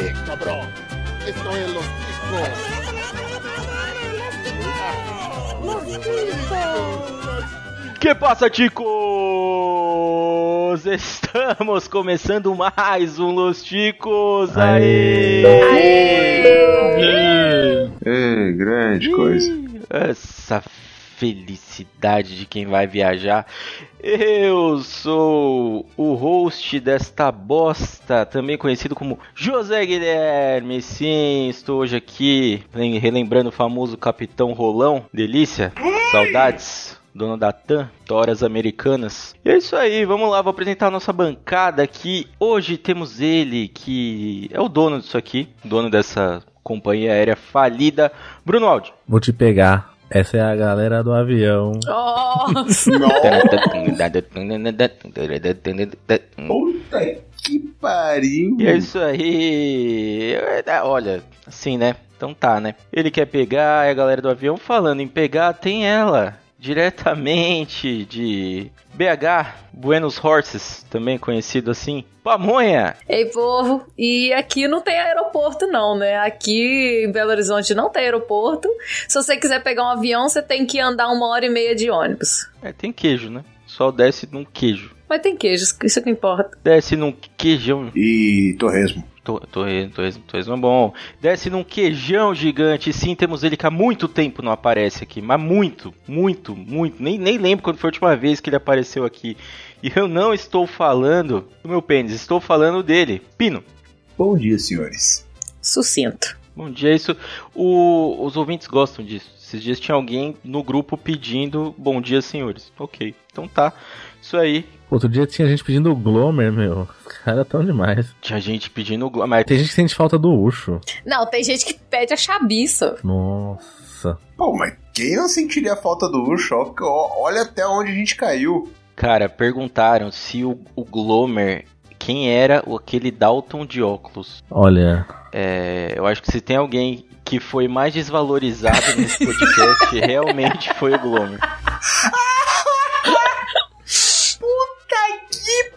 Eh, cabrón. Esto es los Que passa, ticos? Estamos começando mais um Los Ticos. Aê! É, grande coisa. Essa felicidade de quem vai viajar. Eu sou o host desta bosta, também conhecido como José Guilherme. Sim, estou hoje aqui relembrando o famoso Capitão Rolão. Delícia, saudades. Dono da TAM, Toras Americanas. E é isso aí, vamos lá, vou apresentar a nossa bancada aqui. Hoje temos ele, que é o dono disso aqui, dono dessa companhia aérea falida, Bruno Aldi. Vou te pegar. Essa é a galera do avião. Nossa! Puta que pariu. E é isso aí. É, Olha, assim, né? Então tá, né? Ele quer pegar, é a galera do avião falando em pegar, tem ela. Diretamente de BH, Buenos Horses, também conhecido assim. Pamonha! Ei, povo, e aqui não tem aeroporto não, né? Aqui em Belo Horizonte não tem aeroporto. Se você quiser pegar um avião, você tem que andar uma hora e meia de ônibus. É, tem queijo, né? Só desce num queijo. Mas tem queijos, isso que importa. Desce num queijão. E torresmo. Tô- Torresmo, torresmo, torresmo é bom. Desce num queijão gigante. Sim, temos ele que há muito tempo não aparece aqui. Mas muito, muito, muito. Nem, nem lembro quando foi a última vez que ele apareceu aqui. E eu não estou falando do meu pênis, estou falando dele. Pino. Bom dia, senhores. Sucinto. Bom dia, isso. O- os ouvintes gostam disso. Esses dias tinha alguém no grupo pedindo bom dia, senhores. Ok, então tá. Isso aí. Outro dia tinha gente pedindo o Glomer, meu. Os caras tão demais. Tinha gente pedindo. glo- Mas Tem gente que sente falta do Ucho. Não, tem gente que pede a chabiça. Nossa. Pô, mas quem não sentiria a falta do Ucho? Olha até onde a gente caiu. Cara, perguntaram se o, o Glomer, quem era o- aquele Dalton de óculos. Olha. É, eu acho que se tem alguém que foi mais desvalorizado nesse podcast, realmente foi o Glomer. Puta que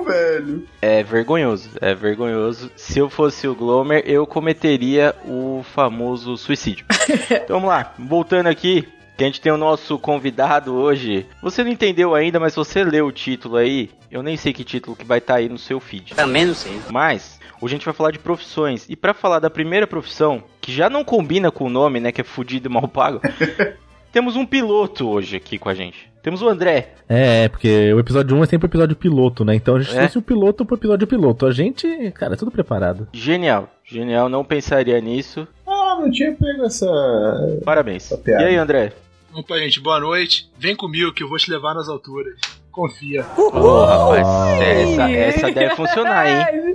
velho. É vergonhoso, é vergonhoso. Se eu fosse o Glomer, eu cometeria o famoso suicídio. então vamos lá, voltando aqui. Que a gente tem o nosso convidado hoje. Você não entendeu ainda, mas se você leu o título aí, eu nem sei que título que vai estar aí no seu feed. Também não sei. Mas hoje a gente vai falar de profissões. E pra falar da primeira profissão, que já não combina com o nome, né, que é fudido e mal pago, temos um piloto hoje aqui com a gente. Temos o André. É, porque o episódio 1 é sempre o episódio piloto, né? Então a gente É. trouxe o piloto pro episódio piloto. A gente, cara, é tudo preparado. Genial, genial, não pensaria nisso. Ah, não tinha pego essa. Parabéns. Essa. E aí, André? Opa, gente, boa noite. Vem comigo que eu vou te levar nas alturas. Confia. Ô, rapaz, essa, essa deve funcionar, hein?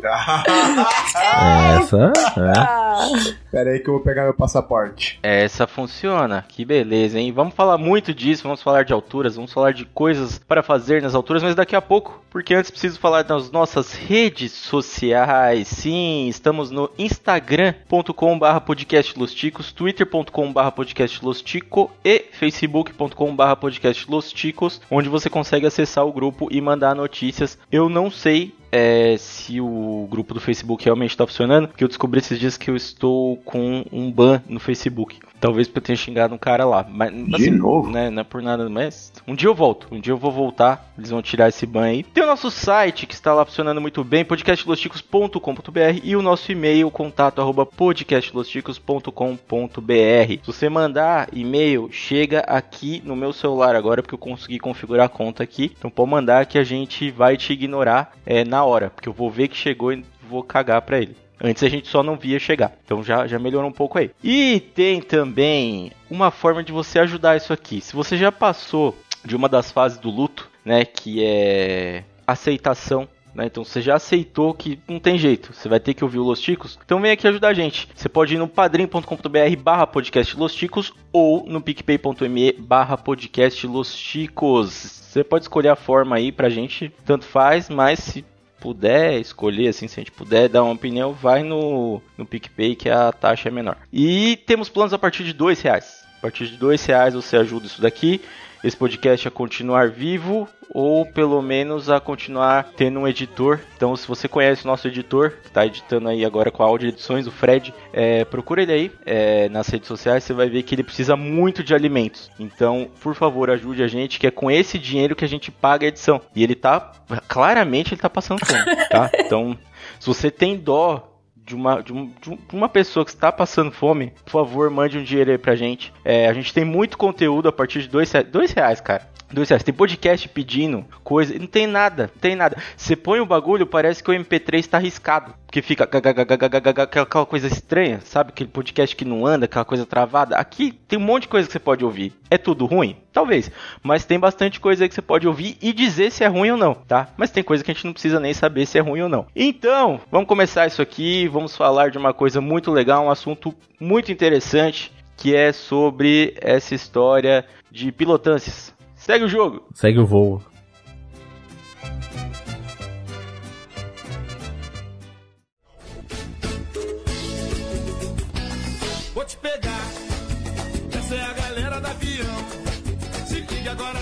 Essa, é. Pera aí que eu vou pegar meu passaporte. Essa funciona, que beleza, hein? Vamos falar muito disso, vamos falar de alturas, vamos falar de coisas para fazer nas alturas, mas daqui a pouco, porque antes preciso falar das nossas redes sociais. Sim, estamos no instagram.com/barra podcastlosticos, twitter.com/barra podcastlostico e facebook.com/barra podcastlosticos, onde você consegue acessar o grupo e mandar notícias. Eu não sei é, se o grupo do Facebook realmente está funcionando, porque eu descobri esses dias que eu estou com um ban no Facebook. Talvez porque eu tenha xingado um cara lá. Mas, De novo? Né, não é por nada, mas um dia eu volto. Um dia eu vou voltar. Eles vão tirar esse ban aí. Tem o nosso site que está lá funcionando muito bem, podcastlosticos.com.br e o nosso e-mail, contato arroba podcastlosticos.com.br. Se você mandar e-mail, chega aqui no meu celular agora, porque eu consegui configurar a conta aqui. Então pode mandar que a gente vai te ignorar é, na hora, porque eu vou ver que chegou e vou cagar pra ele. Antes a gente só não via chegar. Então já, já melhorou um pouco aí. E tem também uma forma de você ajudar isso aqui. Se você já passou de uma das fases do luto, né, que é aceitação né? Então você já aceitou que não tem jeito, você vai ter que ouvir o Los Ticos. Então vem aqui ajudar a gente. Você pode ir no padrim.com.br barra podcast Los Ticos ou no picpay.me barra podcast Los Ticos. Você pode escolher a forma aí pra gente, tanto faz, mas se puder escolher, assim, se a gente puder dar uma opinião, vai no, no PicPay que a taxa é menor. E temos planos a partir de dois reais. A partir de dois reais você ajuda isso daqui. esse podcast a continuar vivo ou pelo menos a continuar tendo um editor. Então, se você conhece o nosso editor, que está editando aí agora com a Audio Edições, o Fred, é, procura ele aí é, nas redes sociais, você vai ver que ele precisa muito de alimentos. Então, por favor, ajude a gente, que é com esse dinheiro que a gente paga a edição. E ele tá, claramente, ele tá passando fome, tá? Então, se você tem dó de uma, de, um, de uma pessoa que está passando fome, por favor, mande um dinheiro aí pra gente. É, a gente tem muito conteúdo a partir de dois, dois reais, cara. Dois reais. Tem podcast pedindo coisa. Não tem nada. Não tem nada. Você põe o bagulho, parece que o MP3 está arriscado. Porque fica aquela coisa estranha, sabe? Aquele podcast que não anda, aquela coisa travada. Aqui tem um monte de coisa que você pode ouvir. É tudo ruim? Talvez. Mas tem bastante coisa que você pode ouvir e dizer se é ruim ou não, tá? Mas tem coisa que a gente não precisa nem saber se é ruim ou não. Então, vamos começar isso aqui. Vamos falar de uma coisa muito legal, um assunto muito interessante. Que é sobre essa história de pilotâncias Segue o jogo. Segue o voo. Vou te pegar. Essa é a galera da avião.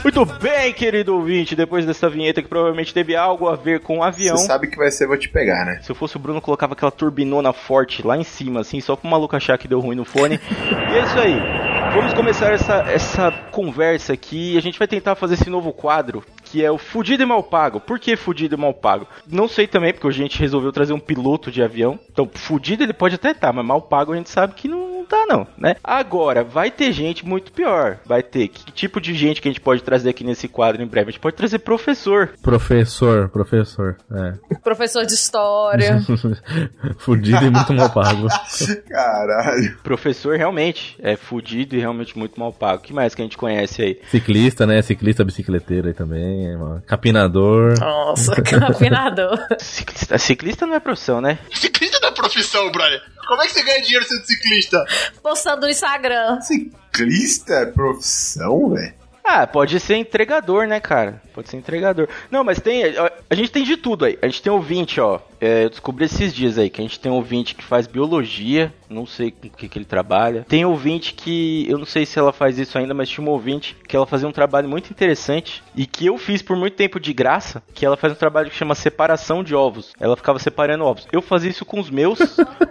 Muito bem, querido ouvinte, depois dessa vinheta que provavelmente teve algo a ver com o avião. Você sabe que vai ser Vou Te Pegar, né? Se eu fosse o Bruno, colocava aquela turbinona forte lá em cima, assim, só pro maluco achar que deu ruim no fone. e é isso aí. Vamos começar essa, essa conversa aqui. A gente vai tentar fazer esse novo quadro que é o Fudido e Mal Pago. Por que Fudido e Mal Pago? Não sei também, porque a gente resolveu trazer um piloto de avião. Então, fudido ele pode até estar, tá, mas mal pago a gente sabe que não tá, não, né? Agora, vai ter gente muito pior. Vai ter. Que tipo de gente que a gente pode trazer aqui nesse quadro em breve? A gente pode trazer professor. Professor, professor, é. Professor de história. fudido e muito mal pago. Caralho. Professor realmente é fudido e realmente muito mal pago. O que mais que a gente conhece aí? Ciclista, né? Ciclista bicicleteiro aí também. Mano. Capinador. Nossa, capinador. Ciclista, ciclista não é profissão, né? Ciclista não é profissão, brother. Como é que você ganha dinheiro sendo ciclista? Postando no Instagram. Ciclista é profissão, velho? Ah, pode ser entregador, né, cara? Pode ser entregador. Não, mas tem. A, a gente tem de tudo aí. A gente tem ouvinte, ó. É, eu descobri esses dias aí que a gente tem ouvinte que faz biologia. Não sei com o que, que ele trabalha. Tem ouvinte que. Eu não sei se ela faz isso ainda, mas tinha uma ouvinte que ela fazia um trabalho muito interessante. E que eu fiz por muito tempo de graça. Que ela faz um trabalho que chama separação de ovos. Ela ficava separando ovos. Eu fazia isso com os meus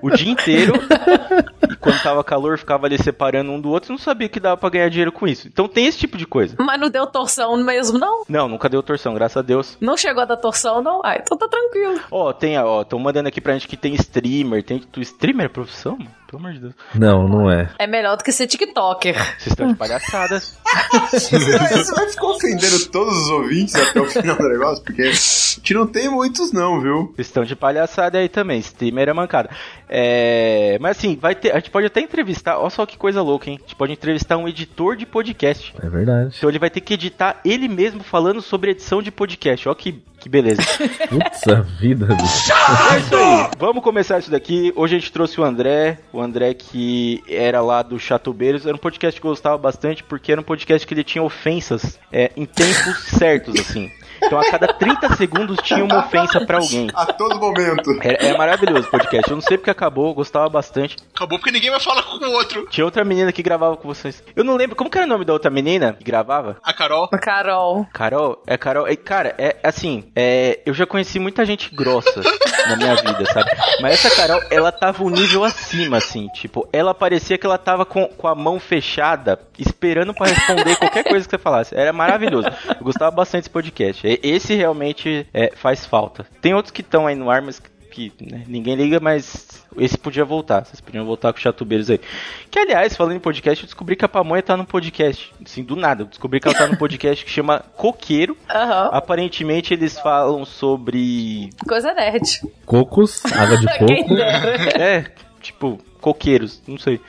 o dia inteiro. e quando tava calor, ficava ali separando um do outro. Não sabia que dava pra ganhar dinheiro com isso. Então tem esse tipo de coisa. Mas não deu torção mesmo, não? Não, nunca deu torção, graças a Deus. Não chegou a dar torção, não? Ah, então tá tranquilo. Ó, tem, ó, estão mandando aqui pra gente que tem streamer. Tem. Tu, streamer é profissão? Pelo amor de Deus. Não, não é. É melhor do que ser TikToker. Vocês estão de palhaçada. você, vai, ficar ofendendo todos os ouvintes até o final do negócio, porque a gente não tem muitos, não, viu? Vocês estão de palhaçada aí também. Streamer é mancada. É... Mas assim, vai ter. A gente pode até entrevistar. Olha só que coisa louca, hein? A gente pode entrevistar um editor de podcast. É verdade. Então ele vai ter que editar ele mesmo falando sobre edição de podcast. Olha que, que beleza. Putz, a vida. É isso aí. Vamos começar isso daqui. Hoje a gente trouxe o André. O André que era lá do Chatubeiros. Era um podcast que eu gostava bastante porque era um podcast que ele tinha ofensas é, em tempos certos, assim. Então a cada 30 segundos tinha uma ofensa para alguém. A todo momento. É, é maravilhoso o podcast. Eu não sei porque acabou, eu gostava bastante. Acabou porque ninguém vai falar com o outro. Tinha outra menina que gravava com vocês. Eu não lembro, como que era o nome da outra menina que gravava? A Carol. A Carol. Carol? É Carol. É, cara, é assim, é, eu já conheci muita gente grossa na minha vida, sabe? Mas essa Carol, ela tava um nível acima, assim. Tipo, ela parecia que ela tava com, com a mão fechada, esperando para responder qualquer coisa que você falasse. Era maravilhoso. Eu gostava bastante desse podcast. Esse realmente é, faz falta. Tem outros que estão aí no ar, mas que né, ninguém liga, mas esse podia voltar. Vocês podiam voltar com Chatubeiros aí. Que, aliás, falando em podcast, eu descobri que a Pamonha tá no podcast. Assim, do nada. Eu descobri que ela tá no podcast que chama Coqueiro. Uhum. Aparentemente, eles falam sobre... Coisa nerd. Cocos, água de coco. é, tipo, coqueiros, não sei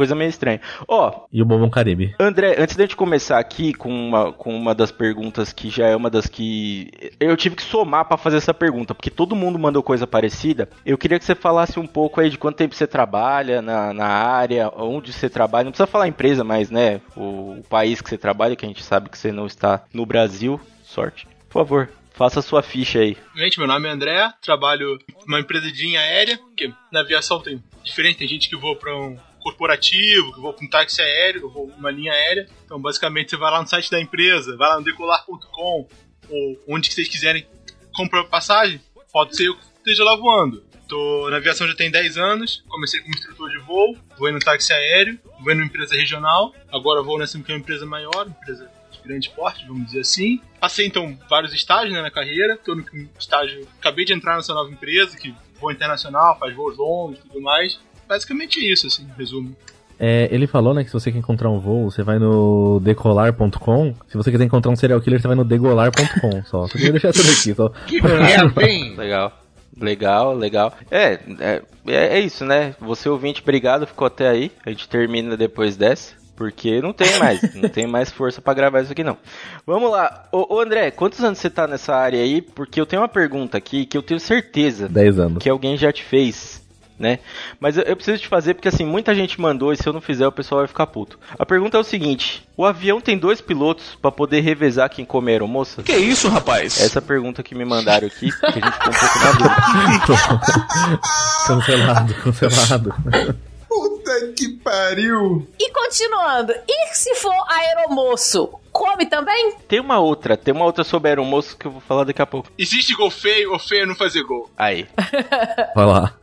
coisa meio estranha. Ó. Oh, e o Bombom Caribe. André, antes da gente começar aqui com uma, com uma das perguntas que já é uma das que. Eu tive que somar para fazer essa pergunta, porque todo mundo mandou coisa parecida. Eu queria que você falasse um pouco aí de quanto tempo você trabalha na, na área, onde você trabalha. Não precisa falar empresa, mas, né, o, o país que você trabalha, que a gente sabe que você não está no Brasil. Sorte. Por favor, Faça sua ficha aí. Gente, meu nome é André, trabalho numa empresa de linha aérea, que na aviação tem diferente, tem gente que voa para um corporativo, que vou para um táxi aéreo, vou uma linha aérea. Então, basicamente, você vai lá no site da empresa, vai lá no decolar.com, ou onde que vocês quiserem comprar passagem, pode ser eu que esteja lá voando. Tô na aviação já tem 10 anos, comecei como instrutor de voo, voei no táxi aéreo, voei numa empresa regional, agora vou nessa que é uma empresa maior, empresa de grande porte, vamos dizer assim. Passei então vários estágios né, na carreira, tô no estágio, acabei de entrar nessa nova empresa, que voa internacional, faz voos longos e tudo mais. Basicamente isso, assim, resumo. É, ele falou, né, que se você quer encontrar um voo, você vai no decolar.com. Se você quer encontrar um serial killer, você vai no degolar.com só. Só queria deixar tudo aqui, só. Que merda, hein? Legal. Legal, legal. É, é, é isso, né? Você ouvinte, obrigado, ficou até aí. A gente termina depois dessa. Porque não tem mais, não tem mais força pra gravar isso aqui não. Vamos lá. Ô, ô, André, quantos anos você tá nessa área aí? Porque eu tenho uma pergunta aqui que eu tenho certeza 10 anos. que alguém já te fez, né? Mas eu, eu preciso te fazer porque assim, muita gente mandou e se eu não fizer o pessoal vai ficar puto. A pergunta é o seguinte: o avião tem dois pilotos pra poder revezar quem come a aeromoça? Que isso, rapaz? Essa pergunta que me mandaram aqui, que a gente ficou um pouco na dúvida. cancelado, cancelado. Puta que pariu! E continuando, e se for aeromoço, come também? Tem uma outra, tem uma outra sobre aeromoço que eu vou falar daqui a pouco. Existe gol feio ou feio é não fazer gol? Aí. Vai lá.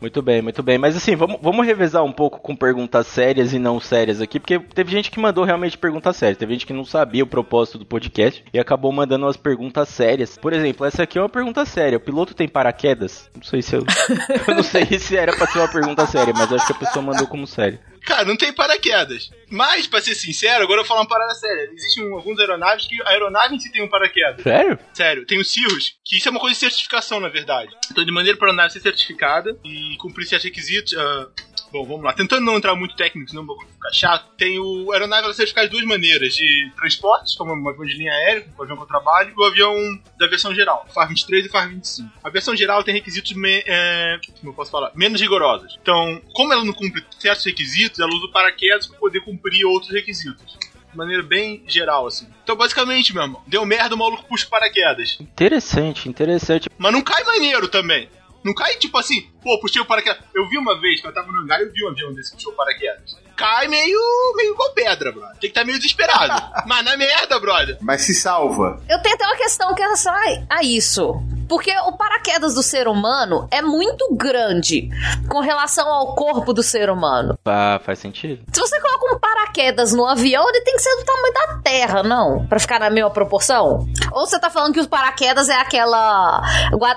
Muito bem, muito bem. Mas assim, vamos, vamos revezar um pouco com perguntas sérias e não sérias aqui, porque teve gente que mandou realmente perguntas sérias. Teve gente que não sabia o propósito do podcast e acabou mandando umas perguntas sérias. Por exemplo, essa aqui é uma pergunta séria. O piloto tem paraquedas? Não sei se eu. eu não sei se era pra ser uma pergunta séria, mas acho que a pessoa mandou como séria. Cara, não tem paraquedas. Mas, pra ser sincero, agora eu vou falar uma parada séria. Existem um- alguns aeronaves que a aeronave em si tem um paraquedas. Sério? Sério, tem o CIRRUS, que isso é uma coisa de certificação, na verdade. Então, de maneira para a aeronave ser certificada e cumprir certos requisitos. ah, bom, vamos lá. Tentando não entrar muito técnico, senão vou ficar chato. Tem o a aeronave ela é certificada de duas maneiras: de transportes, como um avião de linha aérea, o avião que eu trabalho, e o avião da versão geral, FAR 23 e FAR 25. A versão geral tem requisitos, me- é, como eu posso falar, menos rigorosos. Então, como ela não cumpre certos requisitos, ela usa o paraquedas para poder cumprir outros requisitos de maneira bem geral, assim. Então, basicamente, meu irmão, deu merda, o maluco puxa o paraquedas. Interessante, interessante. Mas não cai maneiro também. Não cai tipo assim, pô, puxei o paraquedas. Eu vi uma vez, que eu tava no hangar, eu vi um avião desse que puxou o paraquedas. Cai meio, meio igual pedra, brother. Tem que estar meio desesperado. Mas na merda, brother. Mas se salva. Eu tenho até uma questão que é relação a, a isso. Porque o paraquedas do ser humano é muito grande com relação ao corpo do ser humano. Ah, faz sentido. Se você coloca um paraquedas no avião, ele tem que ser do tamanho da Terra, não? Pra ficar na mesma proporção? Ou você tá falando que os paraquedas é aquela.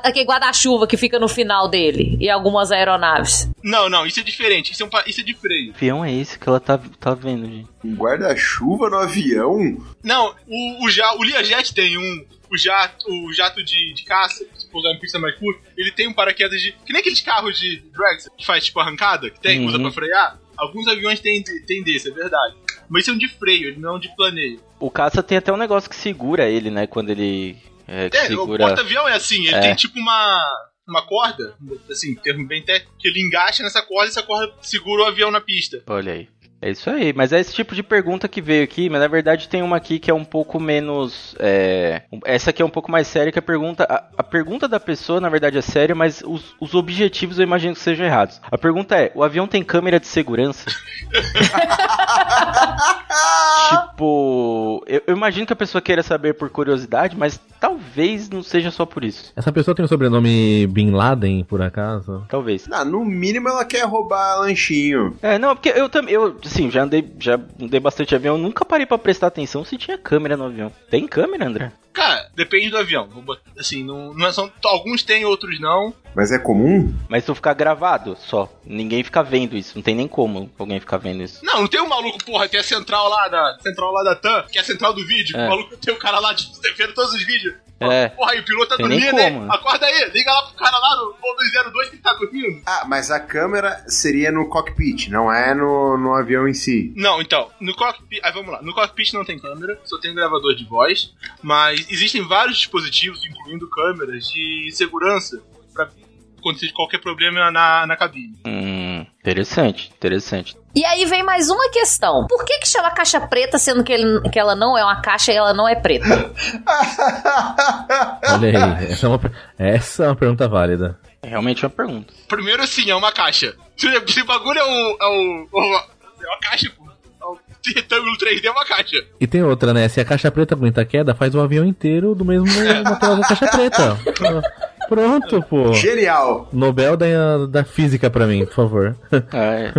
aquele guarda-chuva que fica no final dele e algumas aeronaves? Não, não, isso é diferente. Isso é, um, isso é de freio. Que avião é esse que ela tá, tá vendo, gente? Um guarda-chuva no avião? Não, o, o, o Learjet tem um. O jato, o jato de, de caça, em pista mais curta, ele tem um paraquedas de. Que nem aqueles carros de drags que faz tipo arrancada, que tem, Uhum. usa pra frear. Alguns aviões têm, têm desse, é verdade. Mas isso é um de freio, ele não é um de planeio. O caça tem até um negócio que segura ele, né? Quando ele. É, que É, o segura. porta-avião é assim, ele É. tem tipo uma. Uma corda, assim, termo bem técnico, que ele engaixa nessa corda e essa corda segura o avião na pista. Olha aí. É isso aí, mas é esse tipo de pergunta que veio aqui, mas na verdade tem uma aqui que é um pouco menos. é, Essa aqui é um pouco mais séria, que a pergunta. A, a pergunta da pessoa, na verdade, é séria, mas os, os objetivos eu imagino que sejam errados. A pergunta é: o avião tem câmera de segurança? tipo. Eu, eu imagino que a pessoa queira saber por curiosidade, mas talvez não seja só por isso. Essa pessoa tem o sobrenome Bin Laden, por acaso? Talvez. Ah, no mínimo ela quer roubar lanchinho. É, não, porque eu também, eu, assim, já andei, já andei bastante avião, eu nunca parei pra prestar atenção se tinha câmera no avião. Tem câmera, André? Cara, depende do avião. Assim, não, não é só, alguns têm, outros não. Mas é comum? Mas tu ficar gravado só. Ninguém fica vendo isso. Não tem nem como alguém ficar vendo isso. Não, não tem um maluco, porra, tem a central lá da. Central lá da TAM, que é a central do vídeo. É. O maluco tem o cara lá, tipo, vendo todos os vídeos. É. Porra, aí o piloto tá Tem dormindo, hein? né? Acorda aí, liga lá pro cara lá no voo 202 que ele tá dormindo. Ah, mas a câmera seria no cockpit, não é no, no avião em si. Não, então, no cockpit. Aí vamos lá. No cockpit não tem câmera, só tem um gravador de voz. Mas existem vários dispositivos, incluindo câmeras, de segurança pra acontecer qualquer problema na, na cabine. Hum, interessante, interessante. E aí vem mais uma questão. Por que que chama caixa preta, sendo que, ele- que ela não é uma caixa e ela não é preta? Olha aí, essa é uma, essa é uma pergunta válida. É realmente uma pergunta. Primeiro assim, é uma caixa. Se se o bagulho é um. É, um, é uma caixa, pô. É um retângulo 3D, é uma caixa. E tem outra, né? Se a caixa preta aguenta a queda, faz o avião inteiro do mesmo material da caixa preta. Pronto, pô. Genial. Nobel da, da física pra mim, por favor. Ah, é.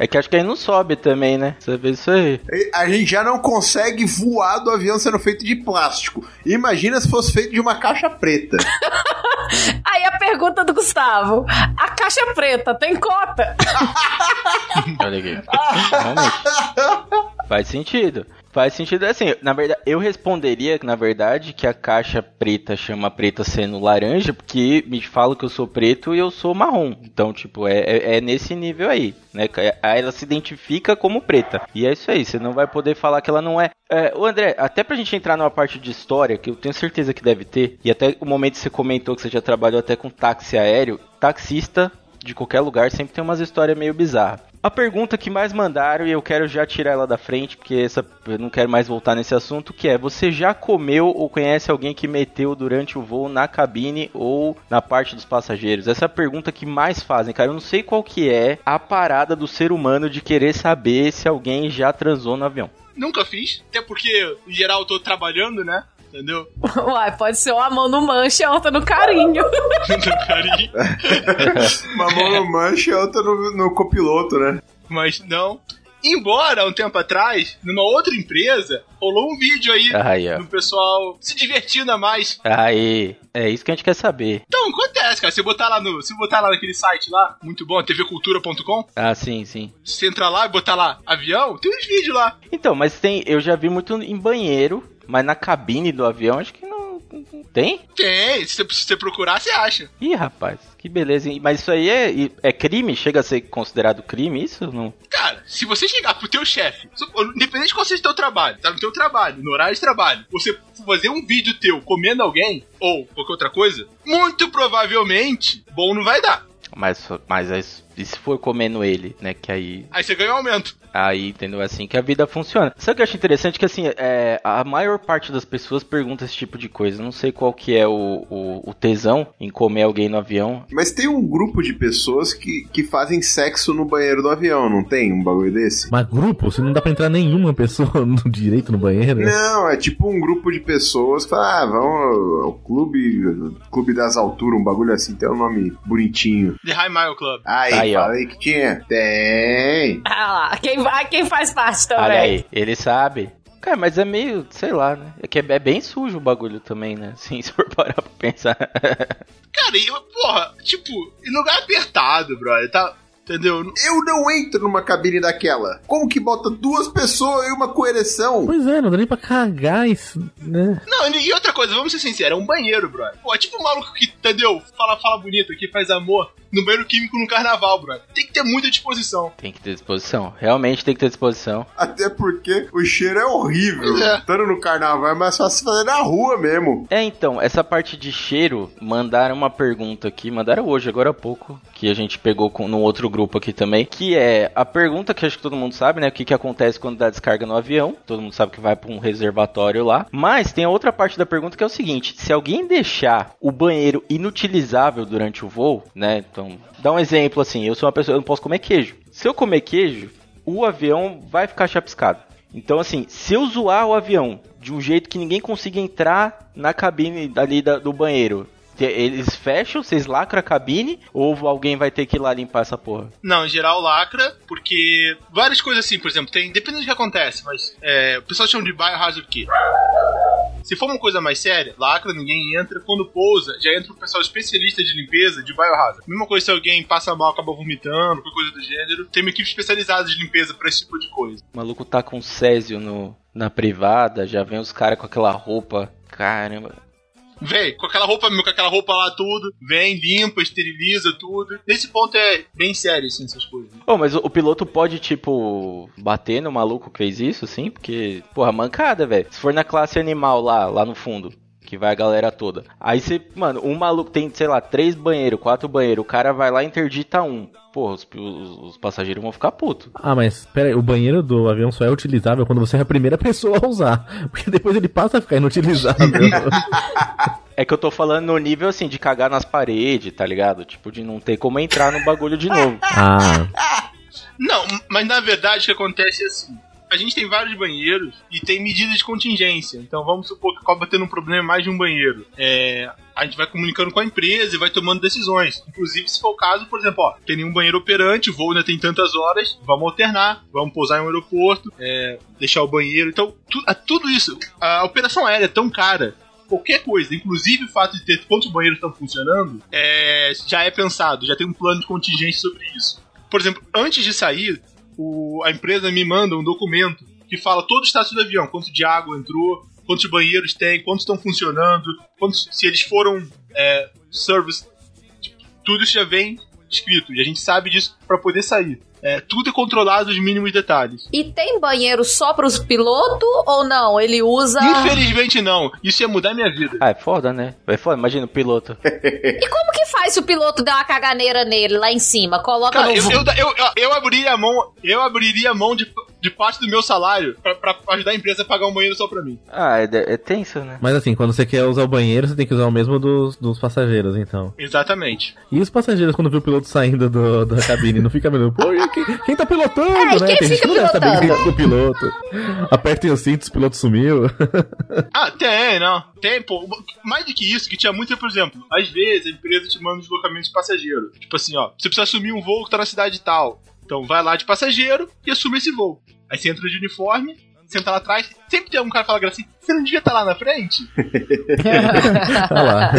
é que acho que aí não sobe também, né? Você vê isso aí. A gente já não consegue voar do avião sendo feito de plástico. Imagina se fosse feito de uma caixa preta. Aí a pergunta do Gustavo: a caixa preta tem cota? Olha aqui. Realmente. Faz sentido. Faz sentido assim, na verdade, eu responderia, na verdade, que a caixa preta chama preta sendo laranja, porque me falam que eu sou preto e eu sou marrom. Então, tipo, é, é, é nesse nível aí, né? Aí ela se identifica como preta. E é isso aí, você não vai poder falar que ela não é. é o André, até pra gente entrar numa parte de história, que eu tenho certeza que deve ter, e até o momento que você comentou que você já trabalhou até com táxi aéreo, taxista de qualquer lugar sempre tem umas histórias meio bizarras. A pergunta que mais mandaram, e eu quero já tirar ela da frente, porque essa, eu não quero mais voltar nesse assunto, que é, você já comeu ou conhece alguém que meteu durante o voo na cabine ou na parte dos passageiros? Essa é a pergunta que mais fazem, cara. Eu não sei qual que é a parada do ser humano de querer saber se alguém já transou no avião. Nunca fiz, até porque, em geral, eu tô trabalhando, né? Entendeu? Uai, pode ser uma mão no mancha e a outra no carinho. No carinho. Uma mão no mancha e outra no, no copiloto, né? Mas não. Embora, um tempo atrás, numa outra empresa, rolou um vídeo aí ó. do pessoal se divertindo a mais. Aí, é isso que a gente quer saber. Então, acontece, cara. Se botar lá no. Se botar lá naquele site lá, muito bom, tvcultura.com, Ah, sim, sim. se você entrar lá e botar lá avião, tem uns vídeos lá. Então, mas tem, eu já vi muito em banheiro, mas na cabine do avião acho que não, não tem. Tem, se você, procurar, você acha. Ih, rapaz, que beleza. hein? Mas isso aí é, é crime? Chega a ser considerado crime isso? Não. Cara, se você chegar pro teu chefe, independente de qual seja o teu trabalho, tá no teu trabalho, no horário de trabalho, você fazer um vídeo teu comendo alguém, ou qualquer outra coisa, muito provavelmente, bom não vai dar. Mas, mas aí, e se for comendo ele, né? Que aí. Aí você ganha um aumento. Aí, entendeu? É assim que a vida funciona. Sabe o que eu acho interessante? Que assim, é, a maior parte das pessoas pergunta esse tipo de coisa. Não sei qual que é o, o, o tesão em comer alguém no avião. Mas tem um grupo de pessoas que, que fazem sexo no banheiro do avião, não tem um bagulho desse? Mas grupo, se não dá pra entrar nenhuma pessoa no direito no banheiro. Não, é tipo um grupo de pessoas que falam, ah, vamos ao clube, clube das alturas, um bagulho assim, tem um nome bonitinho. The High Mile Club. Aí, Aí, ó. falei que tinha. Tem. Ah lá, quem, vai, quem faz parte também. Olha aí, ele sabe. Cara, mas é meio, sei lá, né? É que é, é bem sujo o bagulho também, né? Assim, se for parar pra pensar. Cara, e, porra, tipo, em lugar apertado, brother, tá. Entendeu? Eu não entro numa cabine daquela. Como que bota duas pessoas e uma com ereção? Pois é, não dá nem pra cagar isso, né? Não, e outra coisa, vamos ser sinceros, é um banheiro, brother. Pô, é tipo um maluco que, entendeu? Fala, fala bonito aqui, faz amor no banheiro químico no carnaval, brother. Tem que ter muita disposição. tem que ter disposição. Realmente tem que ter disposição. Até porque o cheiro é horrível. É. Estando no carnaval é mais fácil fazer na rua mesmo. É, então, essa parte de cheiro, mandaram uma pergunta aqui, mandaram hoje, agora há pouco, que a gente pegou com, num outro grupo aqui também, que é a pergunta que acho que todo mundo sabe, né? O que, que acontece quando dá descarga no avião. Todo mundo sabe que vai para um reservatório lá. Mas tem a outra parte da pergunta que é o seguinte: se alguém deixar o banheiro inutilizável durante o voo, né? Então, dá um exemplo assim: eu sou uma pessoa, eu não posso comer queijo. Se eu comer queijo, o avião vai ficar chapiscado. Então, assim, se eu zoar o avião de um jeito que ninguém consiga entrar na cabine ali da- do banheiro, eles fecham, vocês lacram a cabine, ou alguém vai ter que ir lá limpar essa porra? Não, em geral lacra, porque várias coisas assim, por exemplo, tem. Depende do que acontece, mas é, o pessoal chama de biohazard kit. Se for uma coisa mais séria, lacra, ninguém entra. Quando pousa, já entra o pessoal especialista de limpeza de biohazard. Mesma coisa se alguém passa mal, acaba vomitando, qualquer coisa do gênero. Tem uma equipe especializada de limpeza pra esse tipo de coisa. O maluco tá com Césio no, na privada, já vem os caras com aquela roupa. Caramba. Vem, com aquela roupa, com aquela roupa lá tudo, vem, limpa, esteriliza tudo. Nesse ponto é bem sério, assim, essas coisas. Ô, mas o, piloto pode, tipo, bater no maluco que fez isso, sim? Porque, porra, mancada, velho. Se for na classe animal lá, lá no fundo, que vai a galera toda. Aí você, mano, um maluco tem, sei lá, três banheiros, quatro banheiros, o cara vai lá e interdita um. Porra, os, os- os passageiros vão ficar putos. Ah, mas pera aí, o banheiro do avião só é utilizável quando você é a primeira pessoa a usar. Porque depois ele passa a ficar inutilizável. É que eu tô falando no nível assim de cagar nas paredes, tá ligado? Tipo, de não ter como entrar no bagulho de novo. Ah, Não, mas na verdade o que acontece é assim. A gente tem vários banheiros e tem medidas de contingência. Então vamos supor que acaba tendo um problema em mais de um banheiro. É, a gente vai comunicando com a empresa e vai tomando decisões. Inclusive, se for o caso, por exemplo, ó, tem nenhum banheiro operante, o voo ainda tem tantas horas, vamos alternar, vamos pousar em um aeroporto, é, deixar o banheiro. Então, tu- a- tudo isso, a operação aérea é tão cara qualquer coisa, inclusive o fato de ter quantos banheiros estão funcionando, é, já é pensado, já tem um plano de contingência sobre isso. Por exemplo, antes de sair, o- a empresa me manda um documento que fala todo o status do avião, quanto de água entrou, quantos banheiros tem, quantos estão funcionando, quantos, se eles foram é, service, tipo, tudo isso já vem escrito e a gente sabe disso para poder sair. É, tudo é controlado os mínimos detalhes. E tem banheiro só pros pilotos ou não? Ele usa. Infelizmente não. Isso ia mudar minha vida. Ah, é foda, né? É foda, imagina o piloto. E como que faz se o piloto der uma caganeira nele lá em cima? Coloca Cara, eu, eu, eu, eu abriria a mão, eu abriria a mão de, de parte do meu salário pra, pra ajudar a empresa a pagar um banheiro só pra mim. Ah, é, é tenso, né? mas assim, quando você quer usar o banheiro, você tem que usar o mesmo dos, dos passageiros, então. Exatamente. E os passageiros, quando vê o piloto saindo do, da cabine, não fica meio, pô, e quem, quem tá pilotando, É, e né? quem Tem gente que não deve saber quem é o piloto. Apertem os cintos, o piloto sumiu. Ah, tem, não. Tem, pô. Mais do que isso, que tinha muito, por exemplo, às vezes a empresa te manda um deslocamento de passageiro. Tipo assim, ó, você precisa assumir um voo que tá na cidade tal. Então vai lá de passageiro e assume esse voo. Aí você entra de uniforme, senta lá atrás, sempre tem algum cara que fala assim, você não devia estar lá na frente? Olha lá.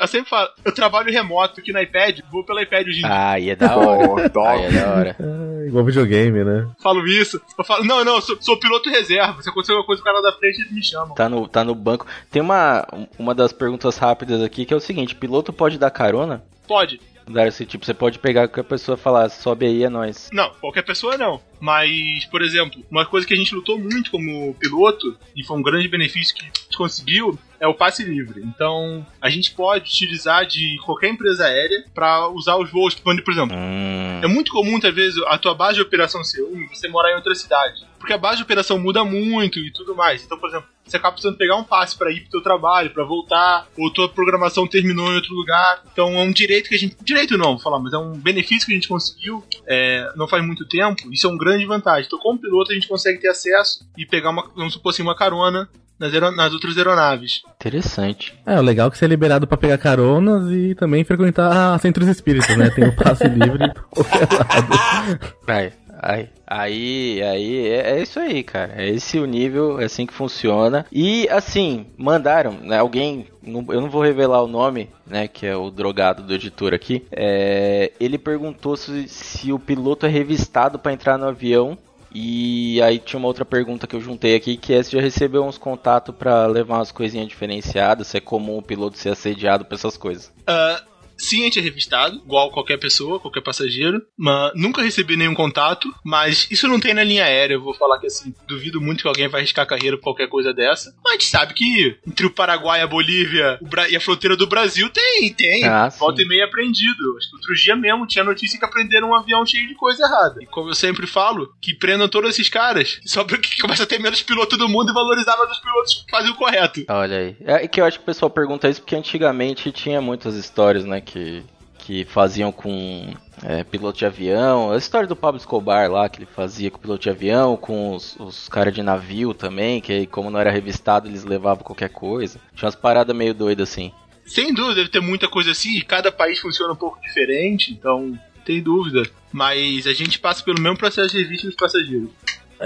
Eu sempre falo, eu trabalho remoto aqui no iPad, vou pelo iPad hoje em dia. Ah, e é da hora. Oh, é da hora. É, igual videogame, né? Falo isso, eu falo, não, não, eu sou, sou piloto reserva. Se acontecer alguma coisa com o cara da frente, eles me chamam. Tá no, tá no banco. Tem uma, uma das perguntas rápidas aqui que é o seguinte: piloto pode dar carona? Pode. Esse tipo, você pode pegar a pessoa e falar, sobe aí, é nóis. Não, qualquer pessoa não. Mas, por exemplo, uma coisa que a gente lutou muito como piloto, e foi um grande benefício que a gente conseguiu, é o passe livre. Então, a gente pode utilizar de qualquer empresa aérea para usar os voos. Por exemplo, Hum. é muito comum, muitas vezes, a tua base de operação ser um e você morar em outra cidade. Porque a base de operação muda muito e tudo mais. Então, por exemplo, você acaba precisando pegar um passe para ir pro teu trabalho, para voltar, ou tua programação terminou em outro lugar. Então, é um direito que a gente. Direito não, vou falar, mas é um benefício que a gente conseguiu é, não faz muito tempo. Isso é uma grande vantagem. Então, como piloto, a gente consegue ter acesso e pegar uma, vamos supor assim, uma carona nas, nas outras aeronaves. Interessante. É, o legal é que você é liberado pra pegar caronas e também frequentar centros espíritas, né? Tem o passe livre qualquer lado. ai. Aí, aí, é, é isso aí, cara. É esse o nível, é assim que funciona. E, assim, mandaram, né, alguém, não- eu não vou revelar o nome, né, que é o drogado do editor aqui. É, ele perguntou se, se o piloto é revistado pra entrar no avião. E aí tinha uma outra pergunta que eu juntei aqui, que é se já recebeu uns contatos pra levar umas coisinhas diferenciadas, se é comum o piloto ser assediado pra essas coisas. Ah, sim, a gente é revistado, igual qualquer pessoa, qualquer passageiro. Mas nunca recebi nenhum contato, mas isso não tem na linha aérea. Eu vou falar que assim, duvido muito que alguém vai arriscar carreira por qualquer coisa dessa. Mas a gente sabe que entre o Paraguai, a Bolívia e a fronteira do Brasil tem, tem. Ah, sim. Volta e meia aprendido. Acho que outro dia mesmo tinha notícia que aprenderam um avião cheio de coisa errada. E como eu sempre falo, que prendam todos esses caras, só porque começa a ter menos piloto do mundo e valorizar mais os pilotos que fazem o correto. Olha aí. É que eu acho que o pessoal pergunta isso porque antigamente tinha muitas histórias, né, que, que faziam com é, piloto de avião. A história do Pablo Escobar lá, que ele fazia com piloto de avião, com os, os caras de navio também, que aí, como não era revistado, eles levavam qualquer coisa. Tinha umas paradas meio doidas assim. Sem dúvida, deve ter muita coisa assim, e cada país funciona um pouco diferente, então tem dúvida. Mas a gente passa pelo mesmo processo de revista dos passageiros.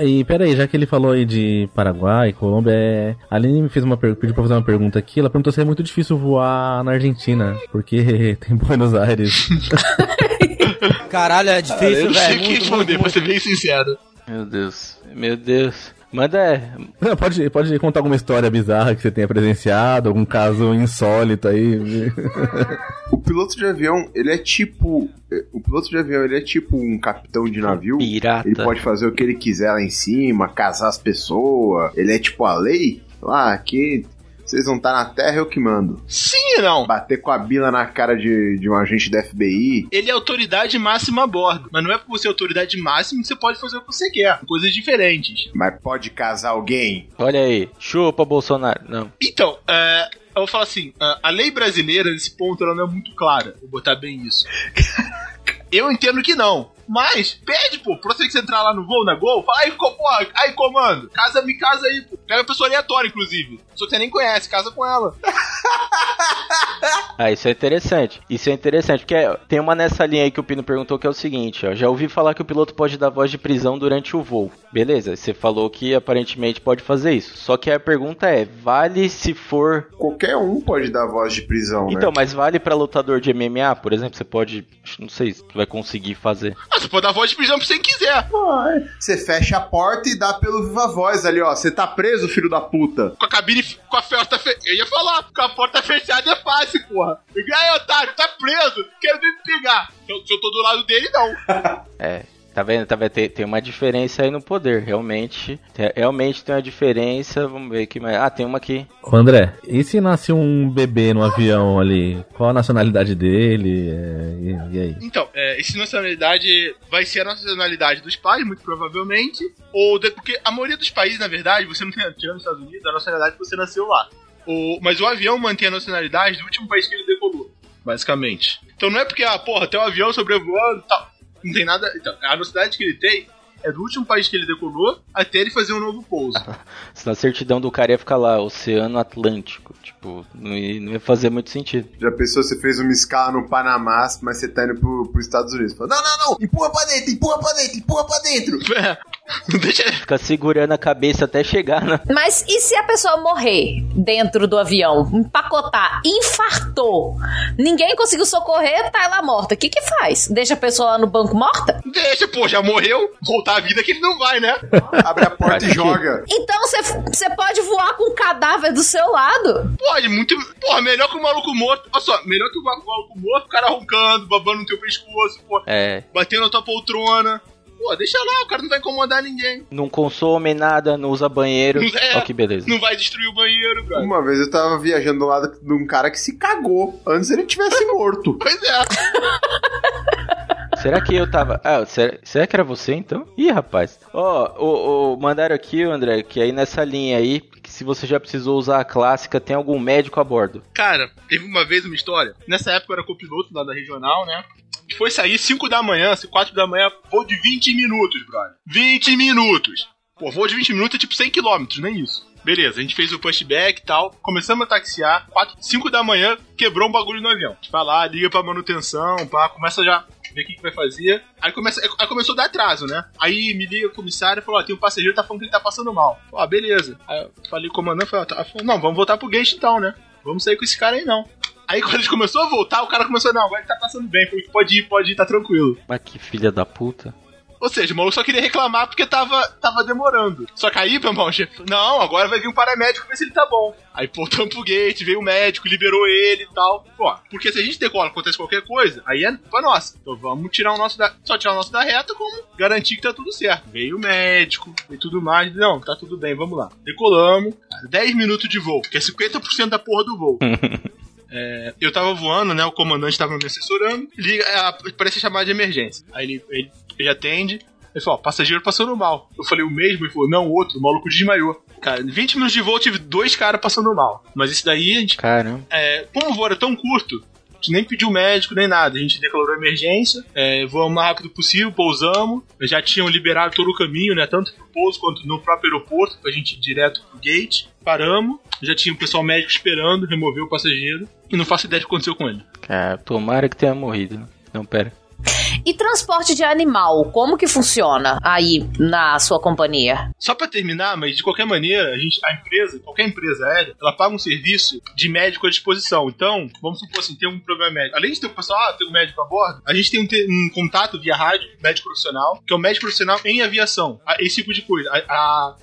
E pera aí, já que ele falou aí de Paraguai, Colômbia, é... a Aline me fez uma per... pediu pra fazer uma pergunta aqui. Ela perguntou se é muito difícil voar na Argentina, porque tem Buenos Aires. Caralho, é difícil, eu não sei velho. o que Muito, responder, pra ser bem sincero. Meu Deus, meu Deus. Manda é. Não, pode, pode contar alguma história bizarra que você tenha presenciado, algum caso insólito aí. O piloto de avião, ele é tipo. O piloto de avião, ele é tipo um capitão de navio. Pirata. Ele pode fazer o que ele quiser lá em cima, casar as pessoas. Ele é tipo a lei. Lá, aqui vocês vão estar na terra, eu que mando. Sim e não. Bater com a bila na cara de, de um agente da FBI. Ele é autoridade máxima a bordo. Mas não é porque você é autoridade máxima que você pode fazer o que você quer. Coisas diferentes. Mas pode casar alguém. Olha aí. Chupa, Bolsonaro. Não. Então, é, Eu vou falar assim: a, a lei brasileira, nesse ponto, ela não é muito clara. Vou botar bem isso. Eu entendo que não. Mas, pede, pô, pra você que você entrar lá no voo, na Gol, fala, aí, porra, aí, comando, casa, me casa aí, pô. Pega a pessoa aleatória, inclusive. Pessoa que você nem conhece, casa com ela. Ah, isso é interessante. Isso é interessante, porque tem uma nessa linha aí que o Pino perguntou que é o seguinte, ó. Já ouvi falar que o piloto pode dar voz de prisão durante o voo. Beleza, você falou que aparentemente pode fazer isso. Só que a pergunta é, vale se for... Qualquer um pode dar voz de prisão, Então, né? mas vale pra lutador de MMA, por exemplo? Você pode... Não sei se você vai conseguir fazer. Ah, você pode dar voz de prisão pra quem quiser. Você fecha a porta e dá pelo viva voz ali, ó. Você tá preso, filho da puta. Com a cabine, com a porta fechada. Eu ia falar, com a porta fechada é fácil, porra. E aí, otário, tá preso, quero me pegar. Se eu, se eu tô do lado dele, não. É, tá vendo? Tá vendo? Tem, tem uma diferença aí no poder, realmente. Tem- realmente tem uma diferença. Vamos ver aqui mais. Ah, tem uma aqui. Ô, André, e se nasce um bebê no avião ali? Qual a nacionalidade dele? É, e, e aí? Então, é, esse nacionalidade vai ser a nacionalidade dos pais, muito provavelmente. Ou de- porque a maioria dos países, na verdade, você não tem, tirando os Estados Unidos, a nacionalidade que você nasceu lá. O, mas o avião mantém a nacionalidade do último país que ele decolou, basicamente. Então não é porque, ah, porra, tem um avião sobrevoando e tal. Não tem nada. Então, a nacionalidade que ele tem é do último país que ele decolou até ele fazer um novo pouso. Se na certidão do cara ia ficar lá, Oceano Atlântico. Tipo, não ia, não ia fazer muito sentido. Já pensou, você fez uma escala no Panamá, mas você tá indo pro, pros Estados Unidos. Fala, não, não, não, empurra pra dentro, empurra pra dentro, empurra pra dentro. Não deixa. Fica segurando a cabeça até chegar na. Mas e se a pessoa morrer dentro do avião, empacotar, infartou, ninguém conseguiu socorrer, tá ela morta, o que que faz? Deixa a pessoa lá no banco morta? Deixa, pô, já morreu. Voltar à vida que ele não vai, né? Abre a porta e joga. Então você pode voar com o cadáver do seu lado. Pode, muito. Porra, melhor que o maluco morto. Olha só, melhor que o maluco morto, o cara roncando, babando no teu pescoço, pô, É. batendo na tua poltrona. Pô, deixa lá, o cara não vai incomodar ninguém. Não consome nada, não usa banheiro. É. Ó, que beleza. Não vai destruir o banheiro, cara. Uma vez eu tava viajando do lado de um cara que se cagou antes ele tivesse morto. Pois é. Será que eu tava. Ah, será, será que era você então? Ih, rapaz. Ó, o, o- mandaram aqui, André, que aí nessa linha aí, que se você já precisou usar a clássica, tem algum médico a bordo. Cara, teve uma vez uma história. Nessa época eu era copiloto lá da regional, né? Foi sair 5 da manhã, 4 da manhã, voo de 20 minutos, brother. 20 minutos. Pô, voo de 20 minutos é tipo 100 km, nem isso. Beleza, a gente fez o pushback e tal. Começamos a taxiar. 4, 5 da manhã, quebrou um bagulho no avião. Vai lá, liga pra manutenção, pá, começa já ver o que, que vai fazer. Aí, começa, aí começou a dar atraso, né? Aí me liga o comissário e falou: Ó, tem um passageiro que tá falando que ele tá passando mal. Ó, beleza. Aí eu falei com o comandante, falei, tá. Não, vamos voltar pro gate então, né? Vamos sair com esse cara aí não. Aí quando a gente começou a voltar, o cara começou, não, agora ele tá passando bem. Pode ir, pode ir, tá tranquilo. Mas que filha da puta. Ou seja, o maluco só queria reclamar porque tava, tava demorando. Só que aí, meu irmão, não, agora vai vir um paramédico ver se ele tá bom. Aí voltamos pro gate, veio o médico, liberou ele e tal. Pô, porque se a gente decola, acontece qualquer coisa, aí é culpa nossa. Então vamos tirar o nosso da. Só tirar o nosso da reta como garantir que tá tudo certo. Veio o médico e tudo mais. Não, tá tudo bem, vamos lá. Decolamos, cara, 10 minutos de voo, que é 50% da porra do voo. É, eu tava voando, né? O comandante tava me assessorando. Liga, é, aparece a chamada de emergência. Aí ele, ele, ele atende. Ele falou, ó, passageiro passando mal. Eu falei, o mesmo? Ele falou, não, o outro, o maluco desmaiou. Cara, em 20 minutos de voo eu tive dois caras passando mal. Mas isso daí, a gente, Caramba. é, como o voo era tão curto, nem pediu médico nem nada. A gente declarou emergência, é, voamos o mais rápido possível, pousamos. Já tinham liberado todo o caminho, né? Tanto pro pouso quanto no próprio aeroporto, pra gente ir direto pro gate. Paramos, já tinha o pessoal médico esperando, removeu o passageiro. E não faço ideia do que aconteceu com ele. Cara, tomara que tenha morrido. né? Não, pera. E transporte de animal, como que funciona aí na sua companhia? Só pra terminar, mas de qualquer maneira, a gente, a empresa, qualquer empresa aérea, ela paga um serviço de médico à disposição. Então, vamos supor assim, tem um problema médico. Além de ter o pessoal, ah, tem um médico a bordo, a gente tem um, um contato via rádio, médico profissional, que é o médico profissional em aviação. Esse tipo de coisa. A, a,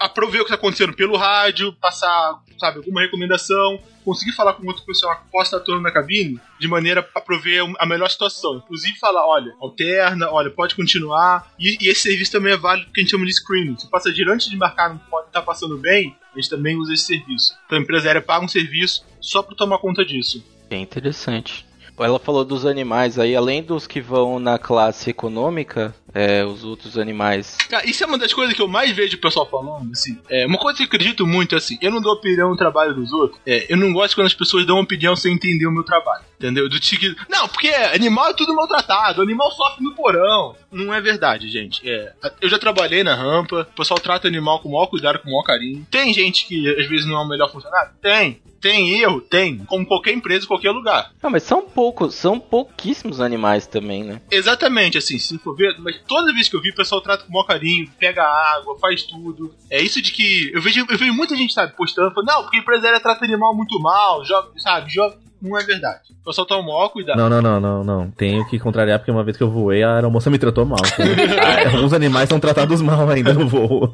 a prover o que tá acontecendo pelo rádio, passar, sabe, alguma recomendação, conseguir falar com outro profissional que possa estar atuando na cabine, de maneira a prover a melhor situação. Inclusive falar, olha, alterna, olha, pode continuar. E, e esse serviço também é válido porque a gente chama de screening. Se o passageiro antes de embarcar não pode estar passando bem, a gente também usa esse serviço. Então a empresa aérea paga um serviço só para tomar conta disso. Bem interessante. ela falou dos animais aí, além dos que vão na classe econômica, é, os outros animais. Cara, isso é uma das coisas que eu mais vejo o pessoal falando, assim. É, uma coisa que eu acredito muito, assim, eu não dou opinião no trabalho dos outros. É, eu não gosto quando as pessoas dão opinião sem entender o meu trabalho. Entendeu? Do tipo, não, porque animal é tudo maltratado, animal sofre no porão. Não é verdade, gente. É, eu já trabalhei na rampa, o pessoal trata animal com o maior cuidado, com o maior carinho. Tem gente que às vezes não é o melhor funcionário? Tem. Tem erro? Tem. Como qualquer empresa, qualquer lugar. Não, mas são poucos, são pouquíssimos animais também, né? Exatamente, assim, se for ver, mas toda vez que eu vi, o pessoal trata com o maior carinho, pega água, faz tudo. É isso de que. Eu vejo, eu vejo muita gente, sabe, postando, falando, não, porque a empresária trata animal muito mal, joga, sabe, joga. Não é verdade. O pessoal toma o maior cuidado. Não, não, não, não, não. Tenho que contrariar porque uma vez que eu voei, a aeromoça me tratou mal. Ah, Alguns animais são tratados mal ainda no voo.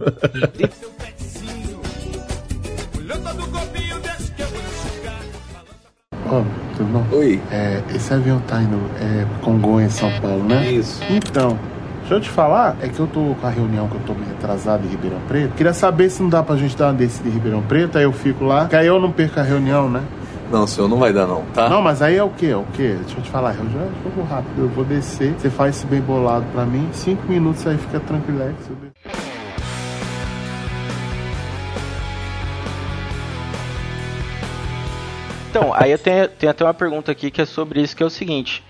Ó, tudo bom? Oi. É, esse avião tá indo é, Congonha, São Paulo, né? Isso. Então, deixa eu te falar, é que eu tô com a reunião que eu tô meio atrasado em Ribeirão Preto. Queria saber se não dá pra gente dar uma descida em Ribeirão Preto, aí eu fico lá, que aí eu não perco a reunião, né? Não, senhor, não vai dar não, tá? Não, mas aí é o quê? É o quê? Deixa eu te falar, eu já eu vou rápido, eu vou descer, você faz esse bem bolado pra mim, cinco minutos aí fica tranquilex. desço. Então, aí eu tenho, tenho até uma pergunta aqui que é sobre isso, que é o seguinte.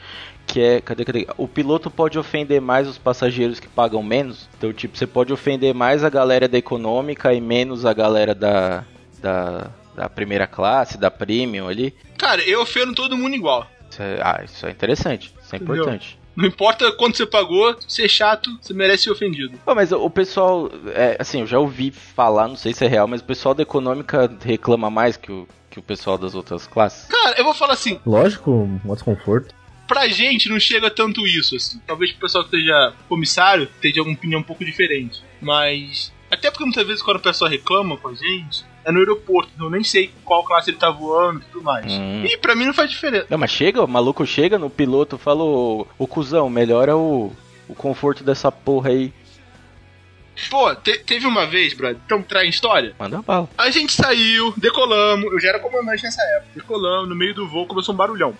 Que é, cadê, cadê? O piloto pode ofender mais os passageiros que pagam menos? Então, tipo, você pode ofender mais a galera da econômica e menos a galera da, da, da primeira classe, da premium ali? Cara, eu ofendo todo mundo igual. Isso é- ah, isso é interessante, isso é Entendeu? importante. Não importa quanto você pagou, ser chato, você merece ser ofendido. Pô, mas o pessoal, é, assim, eu já ouvi falar, não sei se é real, mas o pessoal da econômica reclama mais que o, que o pessoal das outras classes. Cara, eu vou falar assim, Lógico, um desconforto. Pra gente não chega tanto isso, assim. Talvez o pessoal que esteja comissário esteja uma opinião um pouco diferente. Mas. Até porque muitas vezes quando a pessoa reclama com a gente, é no aeroporto, então eu nem sei qual classe ele tá voando e tudo mais. Hum. E pra mim não faz diferença. Não, mas chega, o maluco chega no piloto e fala, ô, ô cuzão, melhora o, o conforto dessa porra aí. Pô, te- teve uma vez, brother, então traz história. Manda bala. A gente saiu, decolamos, eu já era comandante nessa época. Decolamos, no meio do voo começou um barulhão.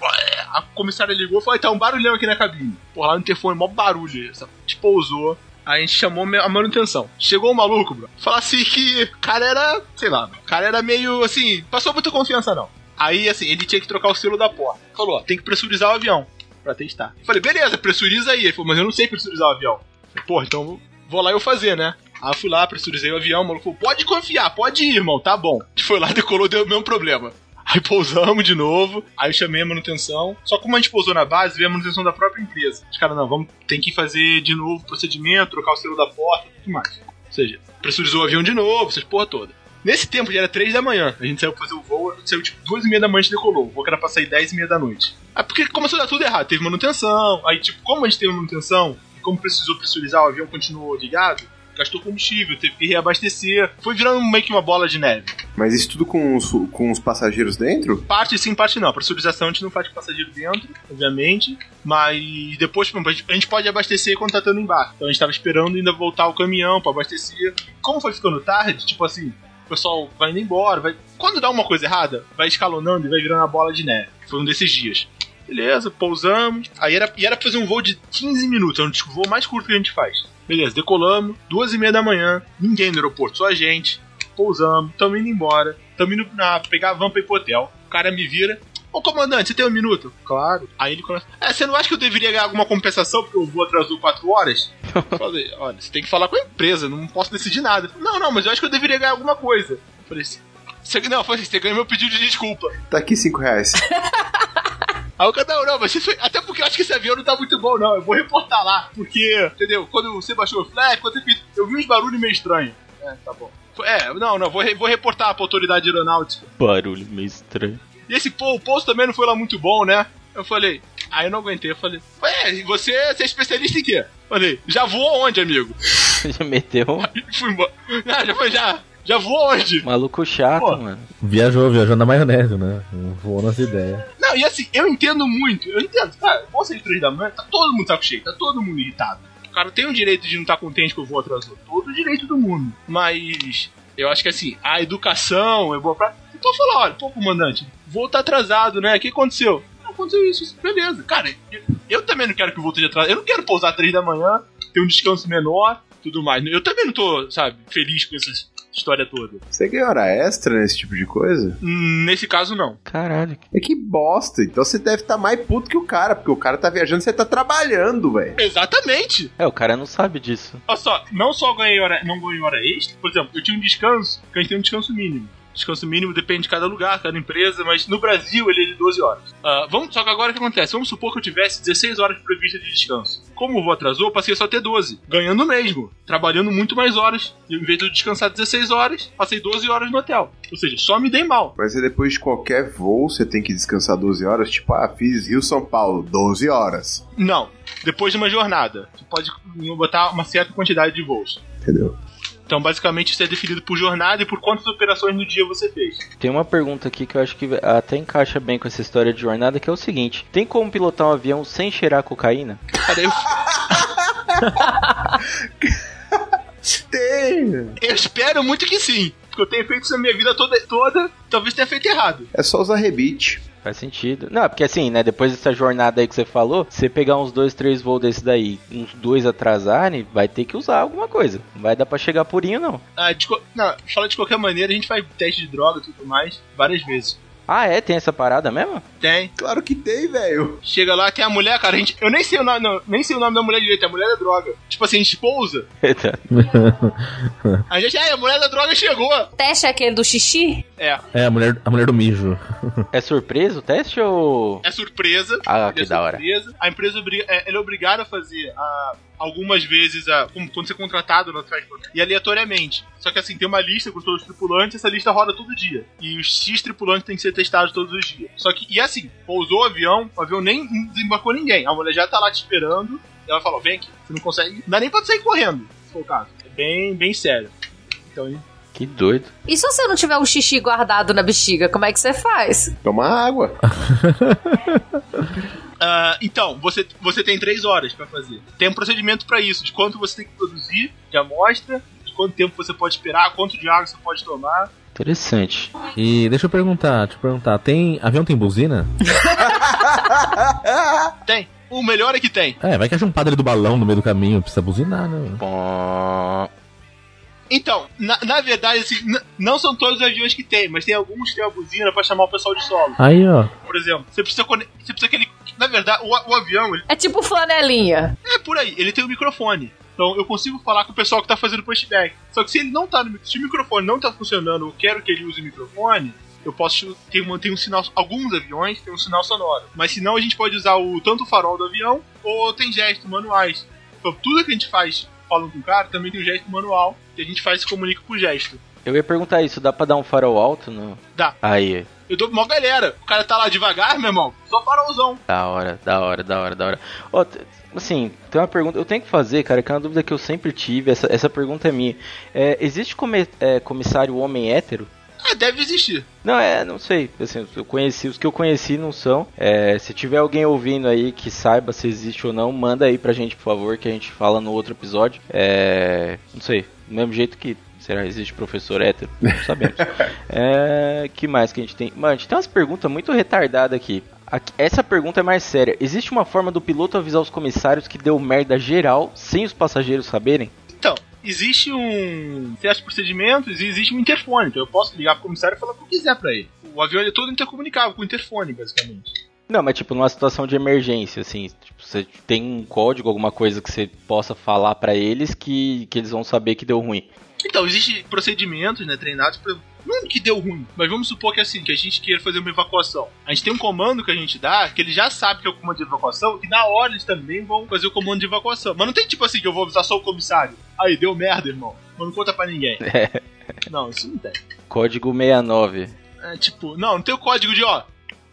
A comissária ligou e falou: tá um barulhão aqui na cabine. Pô, lá no interfone, mó barulho. Essa, a gente pousou. Aí a gente chamou a manutenção. Chegou o maluco, bro. Fala assim que o cara era, sei lá, o cara era meio assim, passou muita confiança não. Aí assim, ele tinha que trocar o selo da porta. Falou, ó, tem que pressurizar o avião pra testar. Falei, beleza, pressuriza aí. Ele falou, mas eu não sei pressurizar o avião. Falei, Porra, então vou lá eu fazer, né? Aí eu fui lá, pressurizei o avião, o maluco falou, pode confiar, pode ir, irmão, tá bom. Foi lá, decolou, deu o mesmo problema. Aí pousamos de novo, aí eu chamei a manutenção. Só como a gente pousou na base, veio a manutenção da própria empresa. Os caras, não, vamos, tem que fazer de novo o procedimento, trocar o selo da porta, tudo mais. Ou seja, pressurizou o avião de novo, essas porra toda. Nesse tempo já era 3 da manhã. A gente saiu pra fazer o voo, a gente saiu tipo 2 e meia da manhã a gente decolou. O voo era pra sair 10 e meia da noite. Aí porque começou a dar tudo errado. Teve manutenção, aí tipo, como a gente teve manutenção, como precisou pressurizar, o avião continuou ligado, gastou combustível, teve que reabastecer. Foi virando meio que uma bola de neve. Mas isso tudo com os, com os passageiros dentro? Parte sim, parte não. A pressurização a gente não faz com passageiro dentro, obviamente. Mas depois, a gente pode abastecer quando tá estando embarque. Então a gente tava esperando ainda voltar o caminhão pra abastecer. Como foi ficando tarde, tipo assim, o pessoal vai indo embora, vai. Quando dá uma coisa errada, vai escalonando e vai virando a bola de neve. Foi um desses dias. Beleza, pousamos. Aí era, e era pra fazer um voo de 15 minutos, é um voo mais curto que a gente faz. Beleza, decolamos, duas e meia da manhã, ninguém no aeroporto, só a gente. Pousamos, tamo indo embora, tamo indo na, pegar a van pra ir pro hotel. O cara me vira. Ô comandante, você tem um minuto? Claro. Aí ele começa. É, você não acha que eu deveria ganhar alguma compensação porque o voo atrasou 4 horas? Eu falei, olha, você tem que falar com a empresa, não posso decidir nada. Falou, Não, não, mas eu acho que eu deveria ganhar alguma coisa. Eu falei assim. Você, não, eu falei assim, você ganha meu pedido de desculpa. Tá aqui 5 reais. Aí o cara, não, não, mas isso foi- Até porque eu acho que esse avião não tá muito bom, não. Eu vou reportar lá. Porque, entendeu? Quando você baixou o flag, quando você eu vi uns barulhos meio estranhos. É, tá bom. É, não, não, vou, vou reportar pra autoridade aeronáutica. Barulho meio estranho. E esse pô, o pouso também não foi lá muito bom, né? Eu falei, aí eu não aguentei, eu falei, ué, e você, você é especialista em quê? Falei, já voou onde, amigo? Já meteu Aí fui embora. Ah, já foi, já, já voou onde? maluco chato, Pô. mano. Viajou, viajou na maionese, né? Voou nas ideias. Não, e assim, eu entendo muito, eu entendo, cara, vou sair três da manhã, tá todo mundo saco cheio, tá todo mundo irritado. O cara tem o direito de não estar contente que o voo atrasou, todo o direito do mundo. Mas eu acho que assim, a educação é boa pra. Então falar, olha, pô, comandante, voo tá atrasado, né? O que aconteceu? Ah, aconteceu isso, beleza. Cara, eu, eu também não quero que o voo esteja atrasado. Eu não quero pousar às três da manhã, ter um descanso menor, tudo mais. Eu também não tô, sabe, feliz com essa história toda. Você ganha hora extra nesse tipo de coisa? Hum, Nesse caso, não. Caralho. É que bosta. Então você deve estar mais puto que o cara, porque o cara tá viajando e você tá trabalhando, velho. Exatamente. É, o cara não sabe disso. Olha só, não só ganhei hora, não ganhei hora extra, por exemplo, eu tinha um descanso, que a gente tem um descanso mínimo. Descanso mínimo depende de cada lugar, cada empresa, mas no Brasil ele é de 12 horas. Ah, vamos, só que agora o que acontece? Vamos supor que eu tivesse 16 horas previstas de descanso. Como o voo atrasou, eu passei só a ter 12. Ganhando mesmo. Trabalhando muito mais horas. E, em vez de eu descansar 16 horas, passei 12 horas no hotel. Ou seja, só me dei mal. Mas é depois de qualquer voo, você tem que descansar 12 horas. Tipo, ah, fiz Rio-São Paulo, 12 horas. Não. Depois de uma jornada, você pode botar uma certa quantidade de voos. Entendeu? Então, basicamente, isso é definido por jornada e por quantas operações no dia você fez. Tem uma pergunta aqui que eu acho que até encaixa bem com essa história de jornada, que é o seguinte: tem como pilotar um avião sem cheirar cocaína? Cara, eu, Tem! eu espero muito que sim. Porque eu tenho feito isso na minha vida toda, toda talvez tenha feito errado. É só usar rebite. Faz sentido. Não, porque assim, né? Depois dessa jornada aí que você falou, você pegar uns dois, três voos desse daí, uns dois atrasarem, vai ter que usar alguma coisa. Não vai dar pra chegar purinho, não. Ah, de, co- não, fala de qualquer maneira, a gente faz teste de droga e tudo mais várias vezes. Ah, é? Tem essa parada mesmo? Tem. Claro que tem, velho. Chega lá, tem a mulher, cara, a gente. Eu nem sei o nome, não, nem sei o nome da mulher direito, é a mulher da droga. Tipo assim, a gente pousa. Eita. A gente, é, a mulher da droga chegou. Teste é aquele do xixi? É. É, a mulher, a mulher do mijo. é surpresa o teste ou. É surpresa. Ah, que é da hora. surpresa. A empresa é, ela é obrigada a fazer ah, algumas vezes a, como- quando você é contratado no transporte e aleatoriamente. Só que assim, tem uma lista com todos os tripulantes, essa lista roda todo dia. E os X tripulantes têm que ser testados todos os dias. Só que, e assim, pousou o avião, o avião nem desembarcou ninguém. A mulher já tá lá te esperando. E ela falou: vem aqui, você não consegue. Não dá nem pra sair correndo, se for o caso. É bem, bem sério. Então, Que doido. E se você não tiver um xixi guardado na bexiga, como é que você faz? Toma água. Ah, então, você, você tem três horas pra fazer. Tem um procedimento pra isso, de quanto você tem que produzir de amostra, de quanto tempo você pode esperar, quanto de água você pode tomar. Interessante. E deixa eu perguntar, deixa eu perguntar, tem. Avião tem buzina? Tem. O melhor é que tem. É, vai que acha um padre do balão no meio do caminho, precisa buzinar, né? Bom. Então, na, na verdade, assim, não são todos os aviões que tem, mas tem alguns que tem a buzina pra chamar o pessoal de solo. Aí, ó. Por exemplo, você precisa, você precisa que ele. Na verdade, o, o avião, ele, É tipo flanelinha. é por aí, ele tem um microfone. Então eu consigo falar com o pessoal que tá fazendo pushback. Só que se ele não tá no se o microfone não tá funcionando, eu quero que ele use o microfone, eu posso ter, tem um sinal. Alguns aviões têm um sinal sonoro. Mas se não, a gente pode usar o tanto o farol do avião ou tem gestos manuais. Então tudo que a gente faz falando com o cara também tem um gesto manual que a gente faz e se comunica por gesto. Eu ia perguntar isso, dá pra dar um farol alto? No... Dá. Aí, Eu dou pra uma galera. O cara tá lá devagar, meu irmão. Só farolzão. da hora, da hora, da hora, da hora. Ó, assim, tem uma pergunta, eu tenho que fazer, cara, que é uma dúvida que eu sempre tive, essa, essa pergunta é minha. É, existe come- é, comissário homem hétero? Ah, deve existir. Não, é, não sei. Assim, eu conheci, os que eu conheci não são. É, se tiver alguém ouvindo aí que saiba se existe ou não, manda aí pra gente, por favor, que a gente fala no outro episódio. É, não sei, do mesmo jeito que será existe professor hétero, não sabemos. é, que mais que a gente tem? Mano, a gente tem umas perguntas muito retardadas aqui. Aqui- Essa pergunta é mais séria. Existe uma forma do piloto avisar os comissários que deu merda geral sem os passageiros saberem? Existe um certos procedimentos e existe um interfone. Então eu posso ligar pro comissário e falar o que eu quiser pra ele. O avião é todo intercomunicável com o interfone, basicamente. Não, mas tipo, numa situação de emergência, assim, tipo, você tem um código, alguma coisa que você possa falar pra eles que, que eles vão saber que deu ruim. Então, existem procedimentos, né, treinados pra. Não que deu ruim, mas vamos supor que assim, que a gente queira fazer uma evacuação. A gente tem um comando que a gente dá, que ele já sabe que é o comando de evacuação, e na hora eles também vão fazer o comando de evacuação. Mas não tem tipo assim que eu vou avisar só o comissário. Aí, deu merda, irmão. Mas não conta pra ninguém. É, Não, isso não tem. código 69. É tipo, não, não tem o código de ó.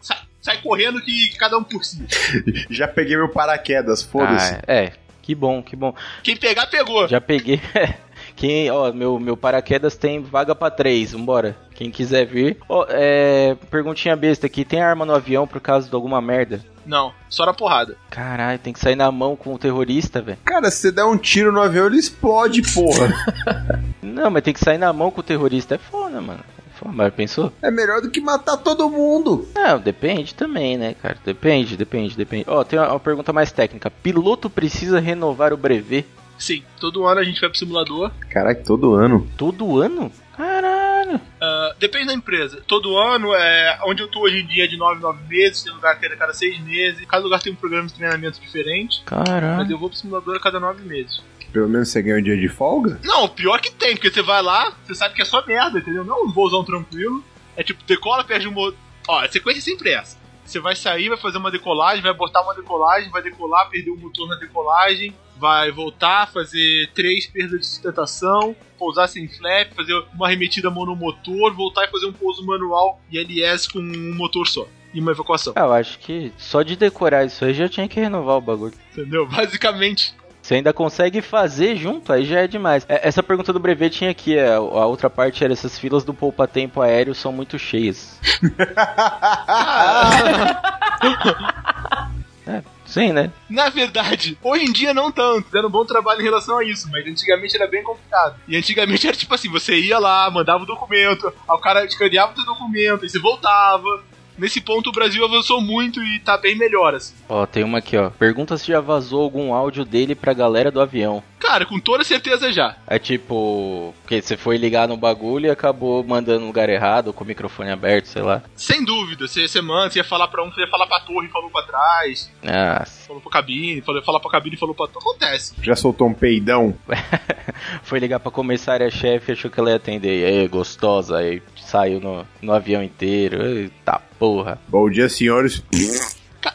Sai, sai correndo que cada um por si. Já peguei meu paraquedas, foda-se. Ah, é, que bom, que bom. Quem pegar, pegou. Já peguei. Quem, ó, meu, meu paraquedas tem vaga pra três, vambora. Quem quiser vir. Ó, é, perguntinha besta aqui: tem arma no avião por causa de alguma merda? Não, só na porrada. Caralho, tem que sair na mão com o terrorista, velho. Cara, se você der um tiro no avião, ele explode, porra. Não, mas tem que sair na mão com o terrorista. É foda, mano. É Mas pensou? É melhor do que matar todo mundo. Não, depende também, né, cara? Depende, depende, depende. Ó, tem uma, uma pergunta mais técnica. Piloto precisa renovar o brevet Sim, todo ano a gente vai pro simulador. Caraca, todo ano. todo ano? Caralho. Ah, depende da empresa. Todo ano, é, onde eu tô hoje em dia é de 9 9 meses, tem lugar que é a cada 6 meses. Cada lugar tem um programa de treinamento diferente. Mas Caralho. eu vou pro simulador a cada 9 meses. Pelo menos você ganha um dia de folga? Não, pior que tem, porque você vai lá, você sabe que é só merda, entendeu? Não é um voozão tranquilo. É tipo, decola, perde um motor. Ó, a sequência é sempre essa. Você vai sair, vai fazer uma decolagem, vai botar uma decolagem, vai decolar, perder o motor na decolagem, vai voltar, fazer três perdas de sustentação, pousar sem flap, fazer uma arremetida monomotor, voltar e fazer um pouso manual e LS com um motor só. E uma evacuação. Ah, eu acho que só de decorar isso aí já tinha que renovar o bagulho. Entendeu? Basicamente. Você ainda consegue fazer junto, aí já é demais. É, Essa pergunta do brevet tinha aqui, é, a a outra parte era essas filas do poupa-tempo aéreo são muito cheias. é, sim, né? Na verdade, hoje em dia não tanto, fizeram um bom trabalho em relação a isso, mas antigamente era bem complicado. E antigamente era tipo assim, você ia lá, mandava o documento, o cara escaneava o teu documento, aí você voltava. Nesse ponto o Brasil avançou muito e tá bem melhor, assim. Ó, tem uma aqui, ó. Pergunta se já vazou algum áudio dele pra galera do avião. Cara, com toda certeza já. É tipo, que você foi ligar no bagulho e acabou mandando no lugar errado, com o microfone aberto, sei lá. Sem dúvida, você, você manda, você ia falar pra um, você ia falar pra torre e falou pra trás, Ah, falou pra cabine, falou, falar pra cabine e falou pra torre. Acontece. Já soltou um peidão? foi ligar pra comissária-chefe, achou que ela ia atender. E aí, gostosa, aí saiu no, no avião inteiro. Eita porra. Bom dia, senhores.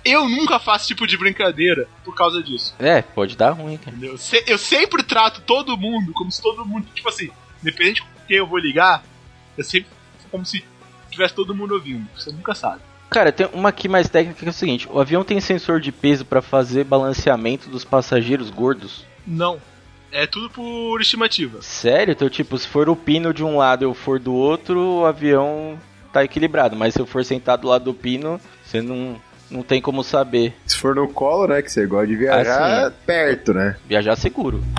Eu nunca faço tipo de brincadeira por causa disso. É, pode dar ruim, cara. Entendeu? Se- Eu sempre trato todo mundo como se todo mundo, tipo assim, independente com quem eu vou ligar, eu sempre como se tivesse todo mundo ouvindo. Você nunca sabe. Cara, tem uma aqui mais técnica que é o seguinte: o avião tem sensor de peso pra fazer balanceamento dos passageiros gordos? Não. É tudo por estimativa. Sério? Então, tipo, se for o pino de um lado e eu for do outro, o avião tá equilibrado. Mas se eu for sentado do lado do pino, você não, não tem como saber. Se for no colo, né? Que você gosta de viajar Ah, sim. perto, né? Viajar seguro.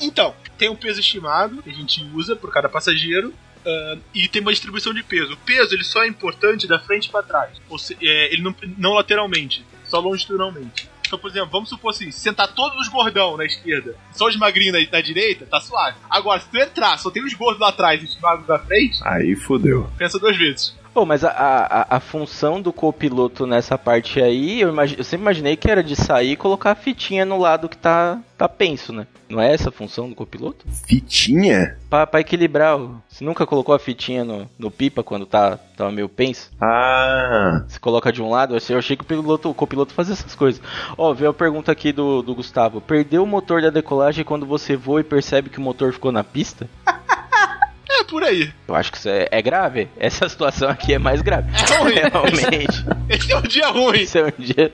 Então, tem um peso estimado que a gente usa por cada passageiro. ah, e tem uma distribuição de peso. O peso ele só é importante da frente para trás. Ou se, é, ele não, não lateralmente, só longitudinalmente. Então, por exemplo, vamos supor assim, sentar todos os gordão na esquerda, só os magrinhos na, na direita, tá suave. Agora, se tu entrar, só tem os gordos lá atrás e os magros na frente, Aí fudeu. pensa duas vezes. Pô, mas a, a, a função do copiloto nessa parte aí, eu, eu sempre imaginei que era de sair e colocar a fitinha no lado que tá, tá penso, né? Não é essa a função do copiloto? Fitinha? Pra, pra equilibrar. Você nunca colocou a fitinha no, no pipa quando tá, tava meio penso? Ah. Você coloca de um lado, assim, eu achei que o, piloto, o copiloto fazia essas coisas. Ó, veio a pergunta aqui do, do Gustavo. Perdeu o motor da decolagem quando você voa e percebe que o motor ficou na pista? É por aí. Eu acho que isso é, é grave. Essa situação aqui é mais grave. É ruim. Realmente. Esse é um dia ruim. Isso é um dia.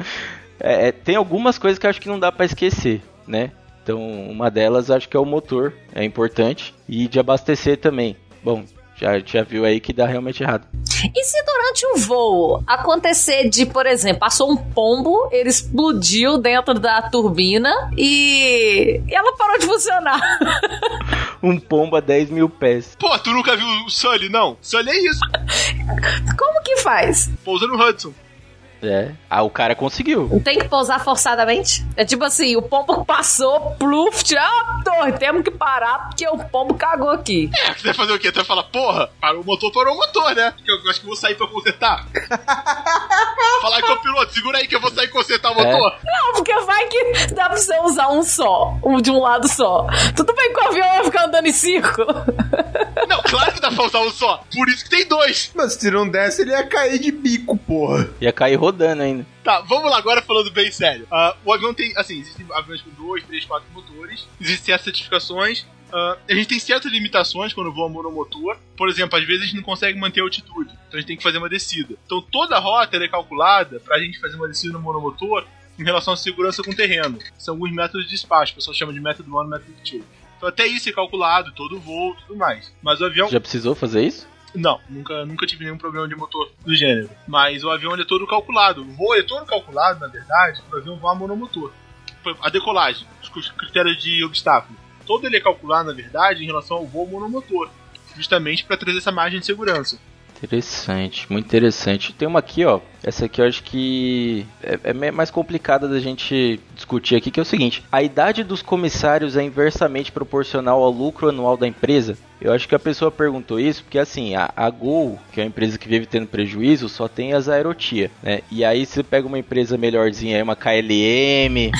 É, é, tem algumas coisas que eu acho que não dá pra esquecer, né? Então, uma delas acho que é o motor, é importante. E de abastecer também. Bom, já, já viu aí que dá realmente errado. E se durante o voo acontecer de, por exemplo, passou um pombo, ele explodiu dentro da turbina e, e ela parou de funcionar? Um pombo a 10 mil pés. Pô, tu nunca viu o Sully, não? Sully é isso. Como que faz? Pousa no Hudson. É. Ah, o cara conseguiu. Tem que pousar forçadamente? É tipo assim, o pombo passou, pluf, ah, torre, temos que parar porque o pombo cagou aqui. É, você vai fazer o quê? Tu vai falar, porra, parou o motor, parou o motor, né? Que eu acho que vou sair pra consertar. Falar com o piloto, segura aí que eu vou sair consertar o motor. Não, porque vai que dá pra você usar um só, um de um lado só. Tudo bem que o avião vai ficar andando em círculo. Não, claro que dá pra usar um só. Por isso que tem dois. Mas se não desse, ele ia cair de bico, porra. Ia cair rodando ainda. Tá, vamos lá agora falando bem sério. Ah, o avião tem, assim, existem aviões com dois, três, quatro motores. Existem as certificações. Ah, a gente tem certas limitações quando voa monomotor. Por exemplo, às vezes a gente não consegue manter a altitude. Então a gente tem que fazer uma descida. Então toda a rota é calculada pra gente fazer uma descida no monomotor em relação à segurança com o terreno. São alguns métodos de despacho. O pessoal chama de método 1 e método 2. Então até isso é calculado, todo o voo e tudo mais. Mas o avião... Já precisou fazer isso? Não, nunca, nunca tive nenhum problema de motor do gênero. Mas o avião é todo calculado. O voo é todo calculado, na verdade, para o avião voar monomotor. A decolagem, os critérios de obstáculo. Todo ele é calculado, na verdade, em relação ao voo monomotor. justamente para trazer essa margem de segurança. Interessante, muito interessante. Tem uma aqui, ó. Essa aqui eu acho que é, é mais complicada da gente discutir aqui, que é o seguinte: a idade dos comissários é inversamente proporcional ao lucro anual da empresa? Eu acho que a pessoa perguntou isso porque assim, a, a Gol, que é uma empresa que vive tendo prejuízo, só tem as aerotia, né? E aí você pega uma empresa melhorzinha, uma KLM,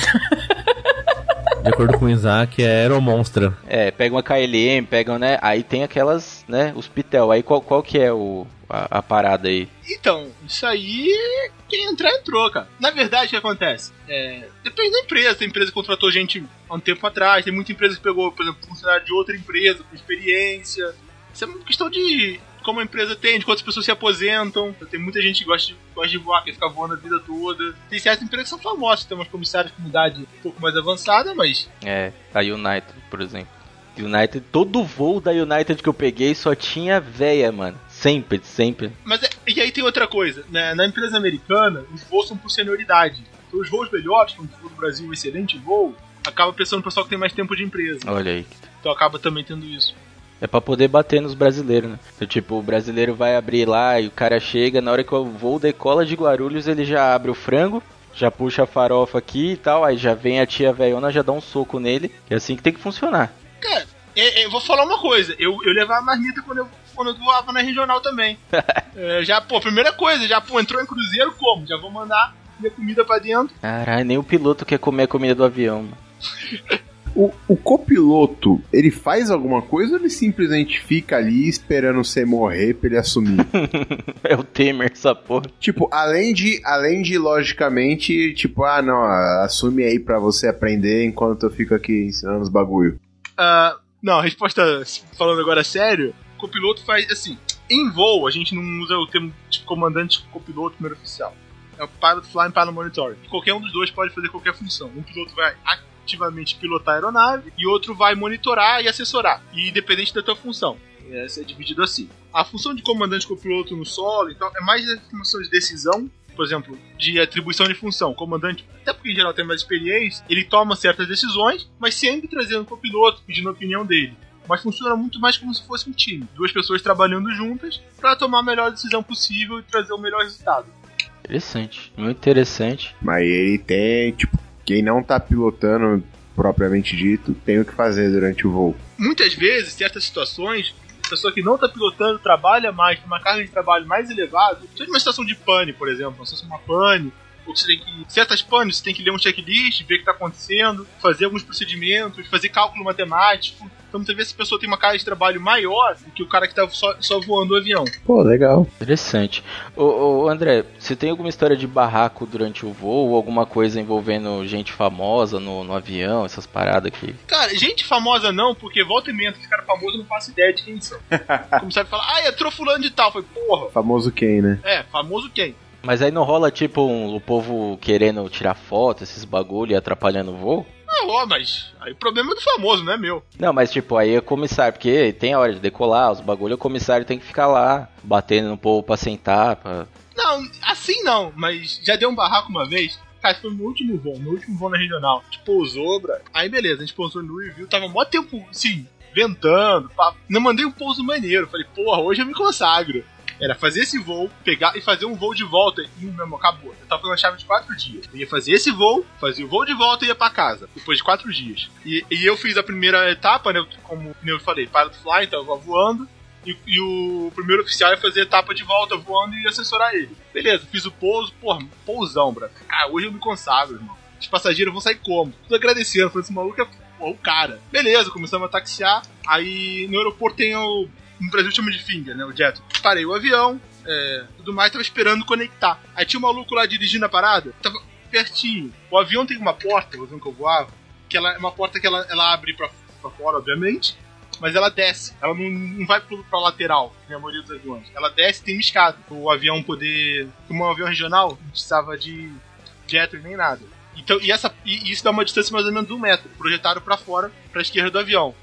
De acordo com o Isaac, é Aeromonstra. É, pega uma KLM, pegam, né? Aí tem aquelas, né? Os Pitel. Aí qual, qual que é o, a, a parada aí? Então, isso aí, quem entrar, entrou, cara. Na verdade, o que acontece? É, depende da empresa. Tem empresa que contratou gente há um tempo atrás, tem muita empresa que pegou, por exemplo, funcionário de outra empresa com experiência. Isso é uma questão de como a empresa tem, de quantas pessoas se aposentam. Tem muita gente que gosta de, gosta de voar, que fica voando a vida toda. Tem certas empresas que são famosas, tem umas comissárias com idade um pouco mais avançada, mas. É, a United, por exemplo. United, todo voo da United que eu peguei só tinha véia, mano. Sempre, sempre. Mas é, e aí tem outra coisa, né? Na empresa americana, os voos são por senioridade. Então os voos melhores, quando for no Brasil um excelente voo, acaba pensando no pessoal que tem mais tempo de empresa. Olha aí. Então acaba também tendo isso. É pra poder bater nos brasileiros, né? Então, tipo, o brasileiro vai abrir lá e o cara chega, na hora que o voo decola de Guarulhos, ele já abre o frango, já puxa a farofa aqui e tal, aí já vem a tia velhona, já dá um soco nele, é assim que tem que funcionar. Cara, é, é, vou falar uma coisa, eu, eu levava marmita quando eu, quando eu voava na regional também. É, já, pô, primeira coisa, já, pô, entrou em cruzeiro, como? Já vou mandar minha comida pra dentro. Caralho, nem o piloto quer comer a comida do avião, mano. O, o copiloto, ele faz alguma coisa ou ele simplesmente fica ali esperando você morrer pra ele assumir? é o Temer, essa porra. tipo, além de, além de, logicamente, tipo, ah, não, assume aí pra você aprender enquanto eu fico aqui ensinando os bagulho. Ah, não, a resposta, falando agora sério, copiloto faz, assim, em voo a gente não usa o termo tipo comandante copiloto primeiro oficial. É o pilot flying pilot monitoring. Qualquer um dos dois pode fazer qualquer função. Um piloto vai ativamente pilotar a aeronave e outro vai monitorar e assessorar, e independente da tua função. Essa é dividido assim. A função de comandante copiloto no solo, então, é mais a função de decisão, por exemplo, de atribuição de função. O comandante, até porque em geral tem mais experiência, ele toma certas decisões, mas sempre trazendo o copiloto, pedindo a opinião dele. Mas funciona muito mais como se fosse um time. Duas pessoas trabalhando juntas para tomar a melhor decisão possível e trazer o melhor resultado. Interessante, muito interessante. Mas ele tem, tipo, quem não tá pilotando propriamente dito tem o que fazer durante o voo. Muitas vezes, certas situações, pessoa que não tá pilotando trabalha mais, tem uma carga de trabalho mais elevada, seja uma situação de pane, por exemplo, uma situação de uma pane, você tem que. Certas panes você tem que ler um checklist, ver o que tá acontecendo, fazer alguns procedimentos, fazer cálculo matemático. Então muitas vezes a pessoa tem uma carga de trabalho maior do que o cara que tá só, só voando o avião. Pô, legal. Interessante. Ô, ô, André, você tem alguma história de barraco durante o voo? Alguma coisa envolvendo gente famosa no, no avião, essas paradas aqui? Cara, gente famosa não, porque volta e meia, esse cara famoso eu não faço ideia de quem são. Começaram a falar, ah, entrou fulano de tal. Foi, porra. Famoso quem, né? É, famoso quem? Mas aí não rola tipo um, o povo querendo tirar foto, esses bagulho e atrapalhando o voo? Não, ó, mas aí o problema é do famoso, não é meu. Não, mas tipo, aí é comissário, porque tem a hora de decolar, os bagulho, o comissário tem que ficar lá, batendo no povo pra sentar, pra... Não, assim não, mas já deu um barraco uma vez. Cara, foi no último voo, no último voo na regional. A gente pousou, bra. Aí beleza, a gente pousou no review, tava mó tempo, assim, ventando, pá. Não mandei um pouso maneiro. Falei, porra, hoje eu me consagro. Era fazer esse voo, pegar e fazer um voo de volta. E mesmo, acabou. Eu tava com uma chave de quatro dias. Eu ia fazer esse voo, fazia o voo de volta e ia pra casa. Depois de quatro dias. E, e eu fiz a primeira etapa, né? Como eu falei, pilot fly, então eu tava voando. E, e, o primeiro oficial ia fazer a etapa de volta voando e assessorar ele. Beleza, fiz o pouso, porra, pousão, bro. Cara, hoje eu me consagro, irmão. Os passageiros vão sair como? Tudo agradecendo, falando esse maluco é o cara. Beleza, começamos a taxiar. Aí no aeroporto tem o no Brasil chama de finger, né? O jet. Parei o avião, é, tudo mais, tava esperando conectar. Aí tinha um maluco lá dirigindo a parada, tava pertinho. O avião tem uma porta, o avião que eu voava, que ela é uma porta que ela, ela abre pra, pra fora, obviamente, mas ela desce. Ela não, não vai pro, pra lateral, que a maioria dos aviões. Ela desce e tem uma escada. O avião poder. Como é um avião regional, não precisava de jet nem nada. Então, e, essa, e isso dá uma distância mais ou menos de um metro, projetado para fora, para a esquerda do avião.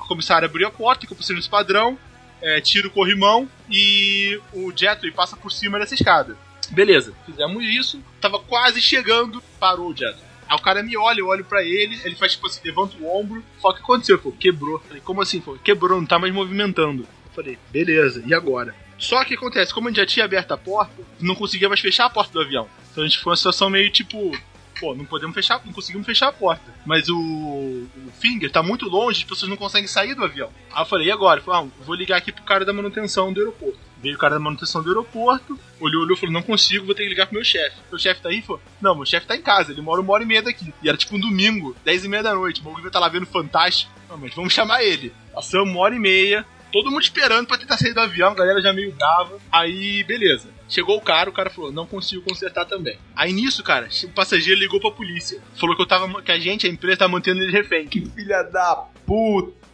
O comissário abriu a porta, que eu esse padrão, é, tira o corrimão e o Jetway passa por cima dessa escada. Beleza, fizemos isso, tava quase chegando, parou o Jetway. Aí o cara me olha, eu olho pra ele, ele faz tipo assim, levanta o ombro, só que aconteceu, pô, quebrou. Falei, como assim? Pô, quebrou, não tá mais movimentando. Falei, beleza, e agora? Só que acontece, como a gente já tinha aberto a porta, não conseguia mais fechar a porta do avião. Então a gente foi uma situação meio tipo, pô, não podemos fechar, não conseguimos fechar a porta. Mas o, o Finger tá muito longe, as pessoas não conseguem sair do avião. Aí eu falei, e agora? Falei, ah, vou ligar aqui pro cara da manutenção do aeroporto. Veio o cara da manutenção do aeroporto, olhou, olhou, falou, não consigo, vou ter que ligar pro meu chefe. Meu chefe tá aí? Falou, não, meu chefe tá em casa, ele mora uma hora e meia daqui. E era tipo um domingo, dez e meia da noite, o bagulho tá lá vendo Fantástico. Não, mas vamos chamar ele. Passamos uma hora e meia, todo mundo esperando pra tentar sair do avião, a galera já meio brava. Aí, beleza. Chegou o cara, o cara falou, não consigo consertar também. Aí nisso, cara, o passageiro ligou pra polícia. Falou que eu tava. que a gente, a empresa, tá mantendo ele refém. Que filha da puta!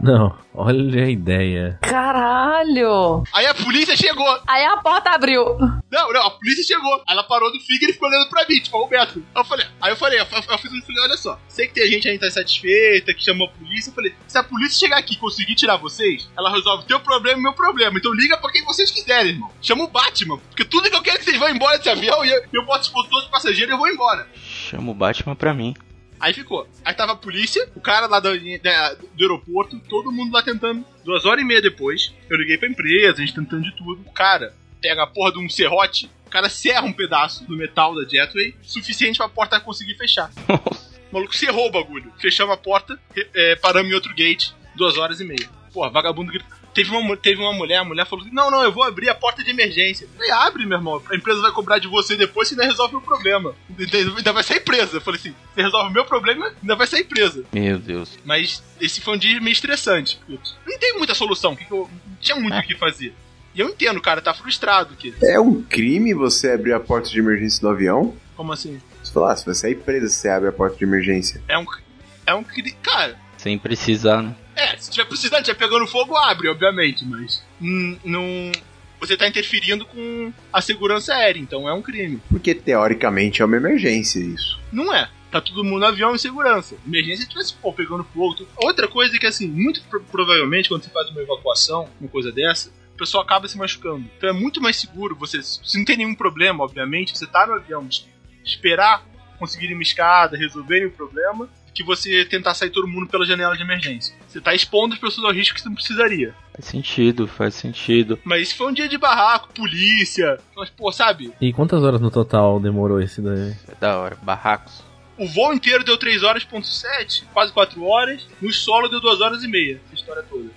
Não, olha a ideia. Caralho! Aí a polícia chegou. Aí a porta abriu. Não, não, a polícia chegou. Aí ela parou do Figure e ficou olhando pra mim, tipo, Roberto. Aí eu falei, aí eu falei, eu, eu fiz um falei, olha só, sei que tem gente aí que tá insatisfeita, que chamou a polícia. Eu falei, se a polícia chegar aqui e conseguir tirar vocês, ela resolve teu problema e meu problema. Então liga pra quem vocês quiserem, irmão. Chama o Batman. Porque tudo que eu quero é que vocês vão embora desse avião e eu, eu boto expor todos os passageiros e eu vou embora. Chama o Batman pra mim. Aí ficou. Aí tava a polícia, o cara lá do, da- do aeroporto, todo mundo lá tentando. Duas horas e meia depois, eu liguei pra empresa, a gente tentando de tudo. O cara pega a porra de um serrote, o cara serra um pedaço do metal da Jetway, suficiente pra porta conseguir fechar. O maluco serrou o bagulho. Fechamos a porta, é, paramos em outro gate, duas horas e meia. Porra, vagabundo grita. Teve uma, teve uma mulher, a mulher falou: Não, não, eu vou abrir a porta de emergência. Eu falei: Abre, meu irmão. A empresa vai cobrar de você depois e ainda resolve o problema. Ainda vai ser a empresa. Eu falei assim: Você resolve o meu problema, ainda vai ser a empresa. Meu Deus. Mas esse foi um dia meio estressante. Não tem muita solução, que que eu não tinha muito o que fazer. E eu entendo, o cara tá frustrado. Que, É um crime você abrir a porta de emergência do avião? como assim? Você fala, ah, se você é presa, você abre a porta de emergência. É um. É um. cri- Cara, Sem precisar, né? É, se tiver precisando, tiver pegando fogo, abre, obviamente, mas. hum, não. Você tá interferindo com a segurança aérea, então é um crime. Porque teoricamente é uma emergência isso. Não é. Tá todo mundo no avião em segurança. Emergência se tivesse pô, pegando fogo. tudo. Outra coisa é que, assim, muito pro- provavelmente, quando você faz uma evacuação, uma coisa dessa, o pessoal acaba se machucando. Então é muito mais seguro você, se não tem nenhum problema, obviamente, você tá no avião, es- esperar conseguirem uma escada, resolverem o problema, que você tentar sair todo mundo pela janela de emergência. Você tá expondo as pessoas ao risco que você não precisaria. Faz sentido, faz sentido. Mas foi um dia de barraco, polícia, mas, pô, sabe? E quantas horas no total demorou esse daí? É da hora. Barracos. O voo inteiro deu 3 horas, ponto 7, quase 4 horas. No solo deu 2 horas e meia, essa história toda.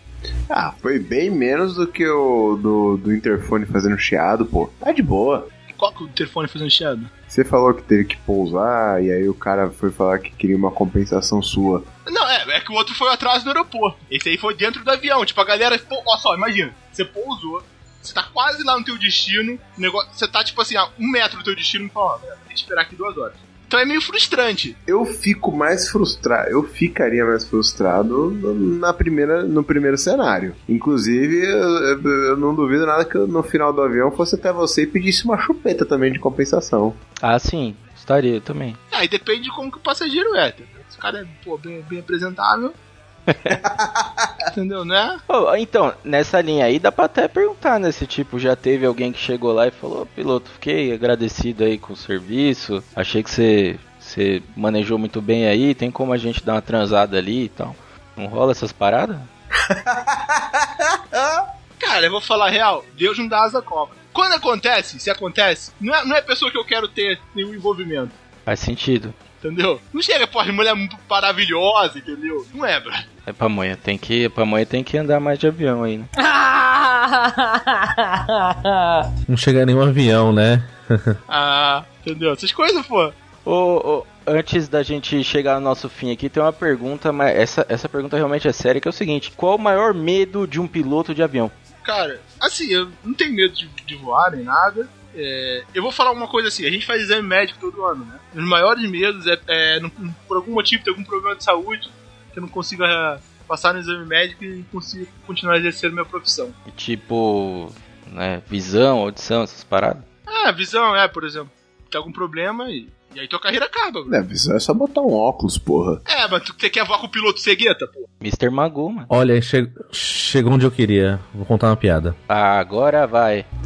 Ah, foi bem menos do que o do, do interfone fazendo chiado, pô. Tá de boa. Qual que o telefone fazendo chiado? Você falou que teve que pousar e aí o cara foi falar que queria uma compensação sua. Não, é, é que o outro foi atrás do aeroporto. Esse aí foi dentro do avião. Tipo, a galera. Pô, ó só, imagina. Você pousou, você tá quase lá no teu destino. Negócio, você tá, tipo assim, a um metro do teu destino e fala, ó, tem que esperar aqui duas horas. Então é meio frustrante. Eu fico mais frustrado, eu ficaria mais frustrado no- na primeira, no primeiro cenário. Inclusive, eu, eu- não duvido nada que eu, no final do avião fosse até você e pedisse uma chupeta também de compensação. Ah, sim. Estaria também. Aí depende de como que o passageiro é. entendeu? Se o cara é, pô, bem, bem apresentável. entendeu, né? Ô, então, nessa linha aí dá pra até perguntar, né? Se tipo, já teve alguém que chegou lá e falou, "Ô, piloto, fiquei agradecido aí com o serviço. Achei que você, você manejou muito bem aí, tem como a gente dar uma transada ali e tal. Não rola essas paradas? Cara, eu vou falar a real, Deus não dá asa à cobra. Quando acontece, se acontece, não é, não é pessoa que eu quero ter nenhum envolvimento. Faz sentido. Entendeu? Não chega, pô, mulher maravilhosa, entendeu? Não é, bro. É pra manhã, tem que, pra manhã tem que andar mais de avião aí, né? Não chega nenhum avião, né? Ah, entendeu? Essas coisas, pô. Ô, ô, antes da gente chegar no nosso fim aqui, tem uma pergunta, mas essa, essa pergunta realmente é séria, que é o seguinte: qual o maior medo de um piloto de avião? Cara, assim, eu não tenho medo de, de voar nem nada. É, eu vou falar uma coisa assim, a gente faz exame médico todo ano, né? Os maiores medos é, é não- por algum motivo ter algum problema de saúde que eu não consiga é, passar no exame médico e consiga continuar exercendo minha profissão. Tipo, né, visão, audição, essas paradas? Ah, visão, é, por exemplo. Tem algum problema e, e aí tua carreira acaba. bro. É, isso é só botar um óculos, porra. É, mas tu, você quer voar com o piloto cegueta, pô? Mr. Magoo, mano. Olha, che- chegou onde eu queria. Vou contar uma piada. Agora vai.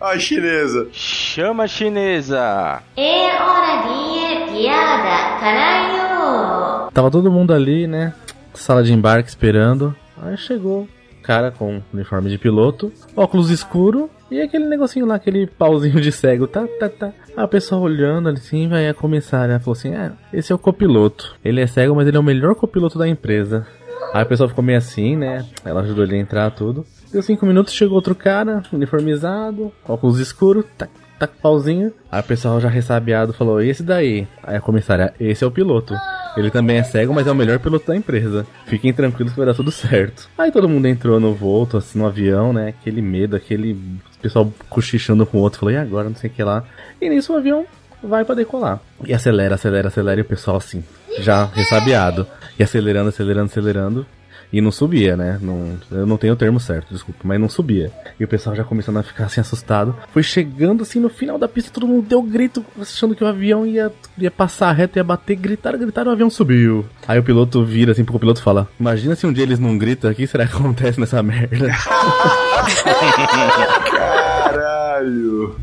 Ó, a chinesa. Chama a chinesa! É hora de piada, caralho! Tava todo mundo ali, né? Sala de embarque esperando. Aí chegou cara com uniforme de piloto, óculos escuro e aquele negocinho lá, aquele pauzinho de cego, tá, tá, tá. A pessoa olhando assim, vai a comissária falou assim: É, esse é o copiloto. Ele é cego, mas ele é o melhor copiloto da empresa. Aí a pessoa ficou meio assim, né? Ela ajudou ele a entrar tudo. Deu cinco minutos, chegou outro cara, uniformizado, óculos escuros, tac, tac, pauzinho. Aí o pessoal já ressabiado falou, esse daí? Aí a comissária, esse é o piloto. Ele também é cego, mas é o melhor piloto da empresa. Fiquem tranquilos que vai dar tudo certo. Aí todo mundo entrou no volto, assim, no avião, né? Aquele medo, aquele pessoal cochichando com o outro, falou, e agora? Não sei o que lá. E nisso o avião vai pra decolar. E acelera, acelera, acelera, e o pessoal assim, já ressabiado. E acelerando, acelerando, acelerando. E não subia, né? Não, eu não tenho o termo certo, desculpa, mas não subia. E o pessoal já começando a ficar assim assustado. Foi chegando assim no final da pista, todo mundo deu grito, achando que o avião ia, ia passar reto, ia bater, gritaram, gritaram, o avião subiu. Aí o piloto vira assim pro piloto e fala: Imagina se um dia eles não gritam, o que será que acontece nessa merda? Caralho!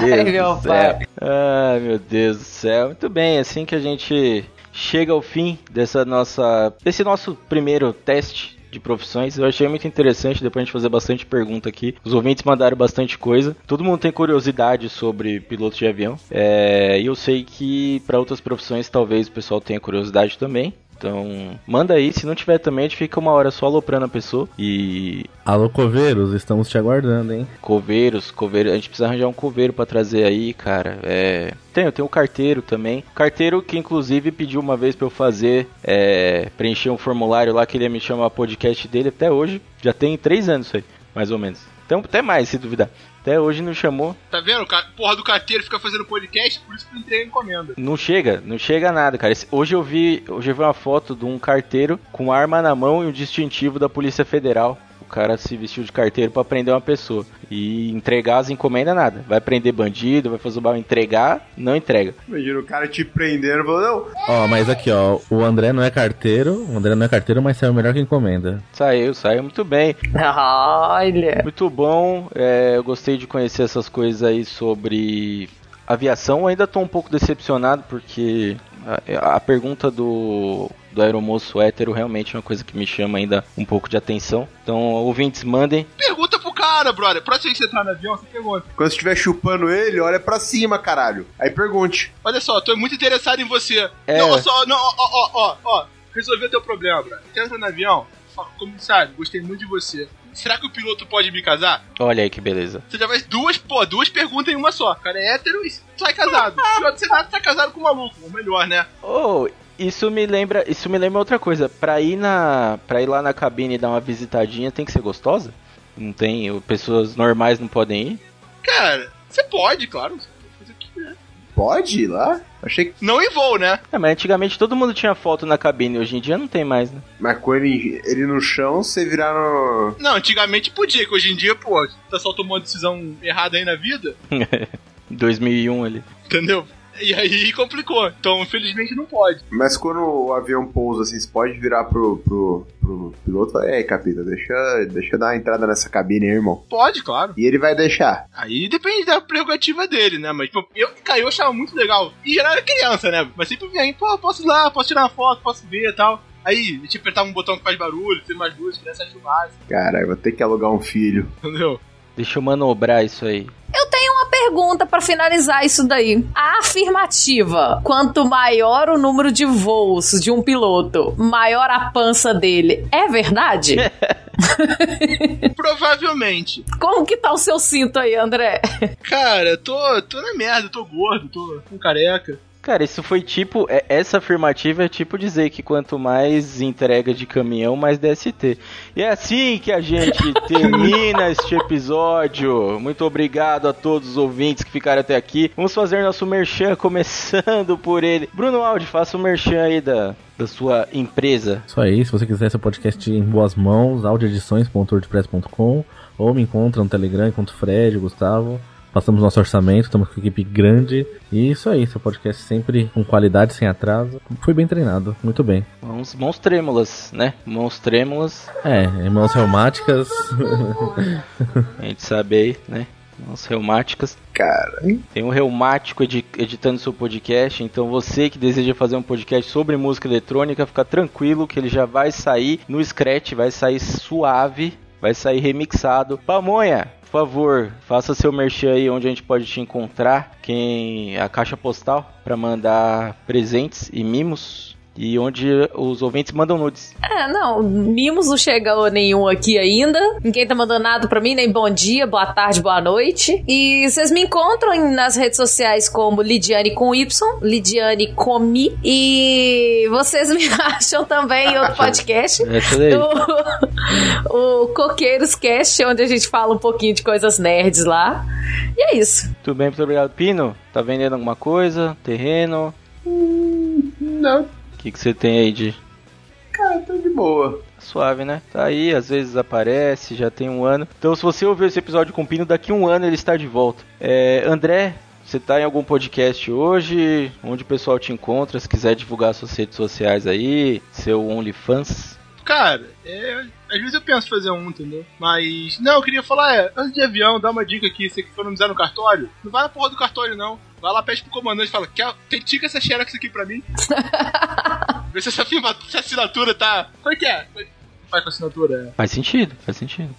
Deus meu do pai. céu. Ai, meu Deus do céu. Muito bem, assim que a gente chega ao fim dessa nossa, desse nosso primeiro teste de profissões. Eu achei muito interessante, depois a gente fazer bastante pergunta aqui. Os ouvintes mandaram bastante coisa. Todo mundo tem curiosidade sobre pilotos de avião. É, e eu sei que para outras profissões talvez o pessoal tenha curiosidade também. Então, manda aí. Se não tiver também, a gente fica uma hora só aloprando a pessoa. E Alô, coveiros, estamos te aguardando, hein? Coveiros, coveiro, a gente precisa arranjar um coveiro pra trazer aí, cara. É. Tem, eu tenho um carteiro também. Carteiro que inclusive pediu uma vez pra eu fazer, é, preencher um formulário lá que ele ia me chamar podcast dele até hoje. Já tem três anos isso aí, mais ou menos. Então, até mais, se duvidar. Até hoje não chamou. Tá vendo? Porra do carteiro fica fazendo podcast, por isso que eu entrei a encomenda. Não chega, não chega nada, cara. Hoje eu vi, hoje eu vi uma foto de um carteiro com arma na mão e um distintivo da Polícia Federal. O cara se vestiu de carteiro pra prender uma pessoa e entregar as encomendas nada. Vai prender bandido, vai fazer o mal entregar, não entrega. Imagina o cara te prendendo e falou, não, Ó, mas aqui, ó, o André não é carteiro, o André não é carteiro, mas saiu melhor que encomenda. Saiu, saiu muito bem. Olha. Muito bom. é, eu gostei de conhecer essas coisas aí sobre aviação. Eu ainda tô um pouco decepcionado porque a, a pergunta do, do aeromoço hétero realmente é uma coisa que me chama ainda um pouco de atenção. Então, ouvintes, mandem. Pergunta pro cara, brother. Próxima vez que você tá no avião, você pergunta. quando você estiver chupando ele, olha pra cima, caralho. Aí pergunte. Olha só, tô muito interessado em você. É. Não, olha só, não, ó, ó, ó, ó. Resolveu teu problema, brother. Você entra no avião, fala, comissário, gostei muito de você. Será que o piloto pode me casar? Olha aí que beleza. Você já vai duas, pô, duas perguntas em uma só. O cara é hétero e sai casado. Se você tá, tá casado com um maluco, ou melhor, né? Oh, isso me lembra, isso me lembra outra coisa. Pra ir na, para ir lá na cabine e dar uma visitadinha, tem que ser gostosa? Não tem, pessoas normais não podem ir? Cara, você pode, claro. Você pode ir lá? Achei que. Não em voo, né? É, mas antigamente todo mundo tinha foto na cabine, hoje em dia não tem mais, né? Mas com ele, ele no chão, você virar no. Não, antigamente podia, que hoje em dia, pô, o pessoal tomou uma decisão errada aí na vida, 2001 ali. entendeu? E aí complicou. Então, infelizmente, não pode. Mas quando o avião pousa assim, você pode virar pro, pro, pro piloto e falar: Ei, capita, deixa, deixa eu dar uma entrada nessa cabine aí, irmão. Pode, claro. E ele vai deixar. Aí depende da prerrogativa dele, né? Mas, tipo, eu, cara, eu achava muito legal. E geral era criança, né? Mas sempre vinha aí, pô, posso ir lá, posso tirar uma foto, posso ver e tal. Aí, a gente apertava um botão que faz barulho, tem mais luz, criança churrasco, Caralho, vou ter que alugar um filho. entendeu? Deixa eu manobrar isso aí. Eu tenho uma pergunta pra finalizar isso daí. A afirmativa: quanto maior o número de voos de um piloto, maior a pança dele. É verdade? Provavelmente. Como que tá o seu cinto aí, André? Cara, tô, tô na merda, tô gordo, tô com careca. Cara, isso foi tipo. é- Essa afirmativa é tipo dizer que quanto mais entrega de caminhão, mais DST. E é assim que a gente termina este episódio. Muito obrigado a todos os ouvintes que ficaram até aqui. Vamos fazer nosso merchan, começando por ele. Bruno Aldi, faça o merchan aí da, da sua empresa. Isso aí, se você quiser seu podcast em boas mãos, audioedições.wordpress.com ou me encontra no Telegram, encontro o Fred, Gustavo. Passamos nosso orçamento, estamos com equipe grande. E isso aí, seu podcast sempre com qualidade, sem atraso. Foi bem treinado, muito bem. Mãos, mãos trêmulas, né? Mãos trêmulas. É, mãos reumáticas. A gente sabe aí, né? As reumáticas. Cara, Tem um reumático edi- editando seu podcast, então você que deseja fazer um podcast sobre música eletrônica, fica tranquilo que ele já vai sair no Scratch, vai sair suave, vai sair remixado. Pamonha, por favor, faça seu merchan aí onde a gente pode te encontrar, quem a caixa postal para mandar presentes e mimos e onde os ouvintes mandam nudes. É, não, mimos não chegou nenhum aqui ainda. Ninguém tá mandando nada pra mim, nem bom dia, boa tarde, boa noite. E vocês me encontram nas redes sociais como Lidiane com Y, Lidiane Comi. E vocês me acham também em outro podcast. É isso aí. O, o Coqueiros Cast, onde a gente fala um pouquinho de coisas nerds lá. E é isso. Tudo bem, muito obrigado. Pino, tá vendendo alguma coisa? Terreno? não, O que, que você tem aí de cara, tá de boa. suave, né? Tá aí, às vezes aparece, já tem um ano. Então, se você ouviu esse episódio com o Pino, daqui a um ano ele está de volta. É, André, você tá em algum podcast hoje? Onde o pessoal te encontra? Se quiser divulgar suas redes sociais aí, seu OnlyFans. Cara, é, às vezes eu penso em fazer um, entendeu? Mas, não, eu queria falar, é, antes de avião, dá uma dica aqui, você que economizar no cartório, não vai na porra do cartório, não. Vai lá, pede pro comandante e fala, quer, tica essa xerox aqui pra mim. Vê se essa, firma, se a assinatura tá... Como é que é? Faz com a assinatura, Faz sentido, faz sentido.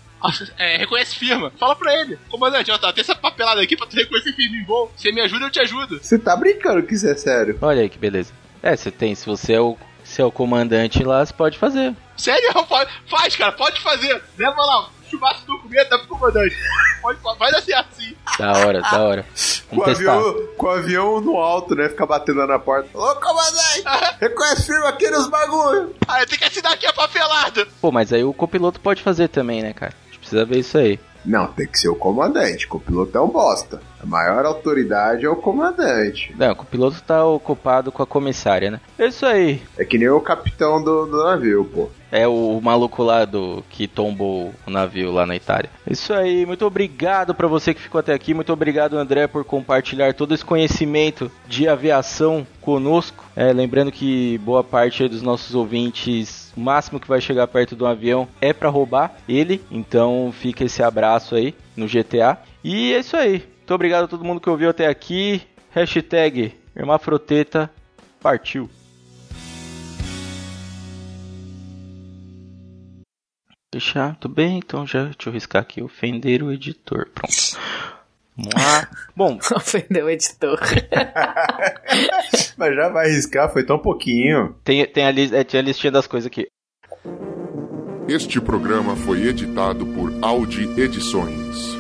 é. é, reconhece firma. Fala pra ele. Comandante, ó, tá, tem essa papelada aqui pra tu reconhecer firma em voo. Você me ajuda, eu te ajudo. Você tá brincando que isso é sério? Olha aí que beleza. É, você tem, se você é o, se é o comandante lá, você pode fazer. Sério? Pode- Faz, cara, pode fazer. Leva lá, churrasco do documento, dá pro comandante. Pode, vai dar certo sim. Da hora, da hora. Com Vamos o, testar. avião, com o avião no alto, né? Fica batendo na porta. Ô, comandante! Reconhece firma aqui nos bagulho! Ah, eu tenho que assinar aqui a papelada. Pô, mas aí o copiloto pode fazer também, né, cara? A gente precisa ver isso aí. Não, tem que ser o comandante. O piloto é um bosta. A maior autoridade é o comandante. Não, o piloto tá ocupado com a comissária, né? É isso aí. É que nem o capitão do, do navio, pô. É o maluco lá do que tombou o navio lá na Itália. Isso aí, muito obrigado pra você que ficou até aqui. Muito obrigado, André, por compartilhar todo esse conhecimento de aviação conosco. É, lembrando que boa parte dos nossos ouvintes, o máximo que vai chegar perto do avião é pra roubar ele. Então fica esse abraço aí no GTA. E é isso aí. Muito obrigado a todo mundo que ouviu até aqui. Hashtag Hermafroteta partiu. Fechar, tudo bem, então já deixa eu riscar aqui, ofender o editor, pronto. Vamos lá. Bom, Ofendeu o editor. Mas já vai arriscar, foi tão pouquinho. tem, tem, a, li- é, tinha a listinha das coisas aqui. Este programa foi editado por Audi Edições.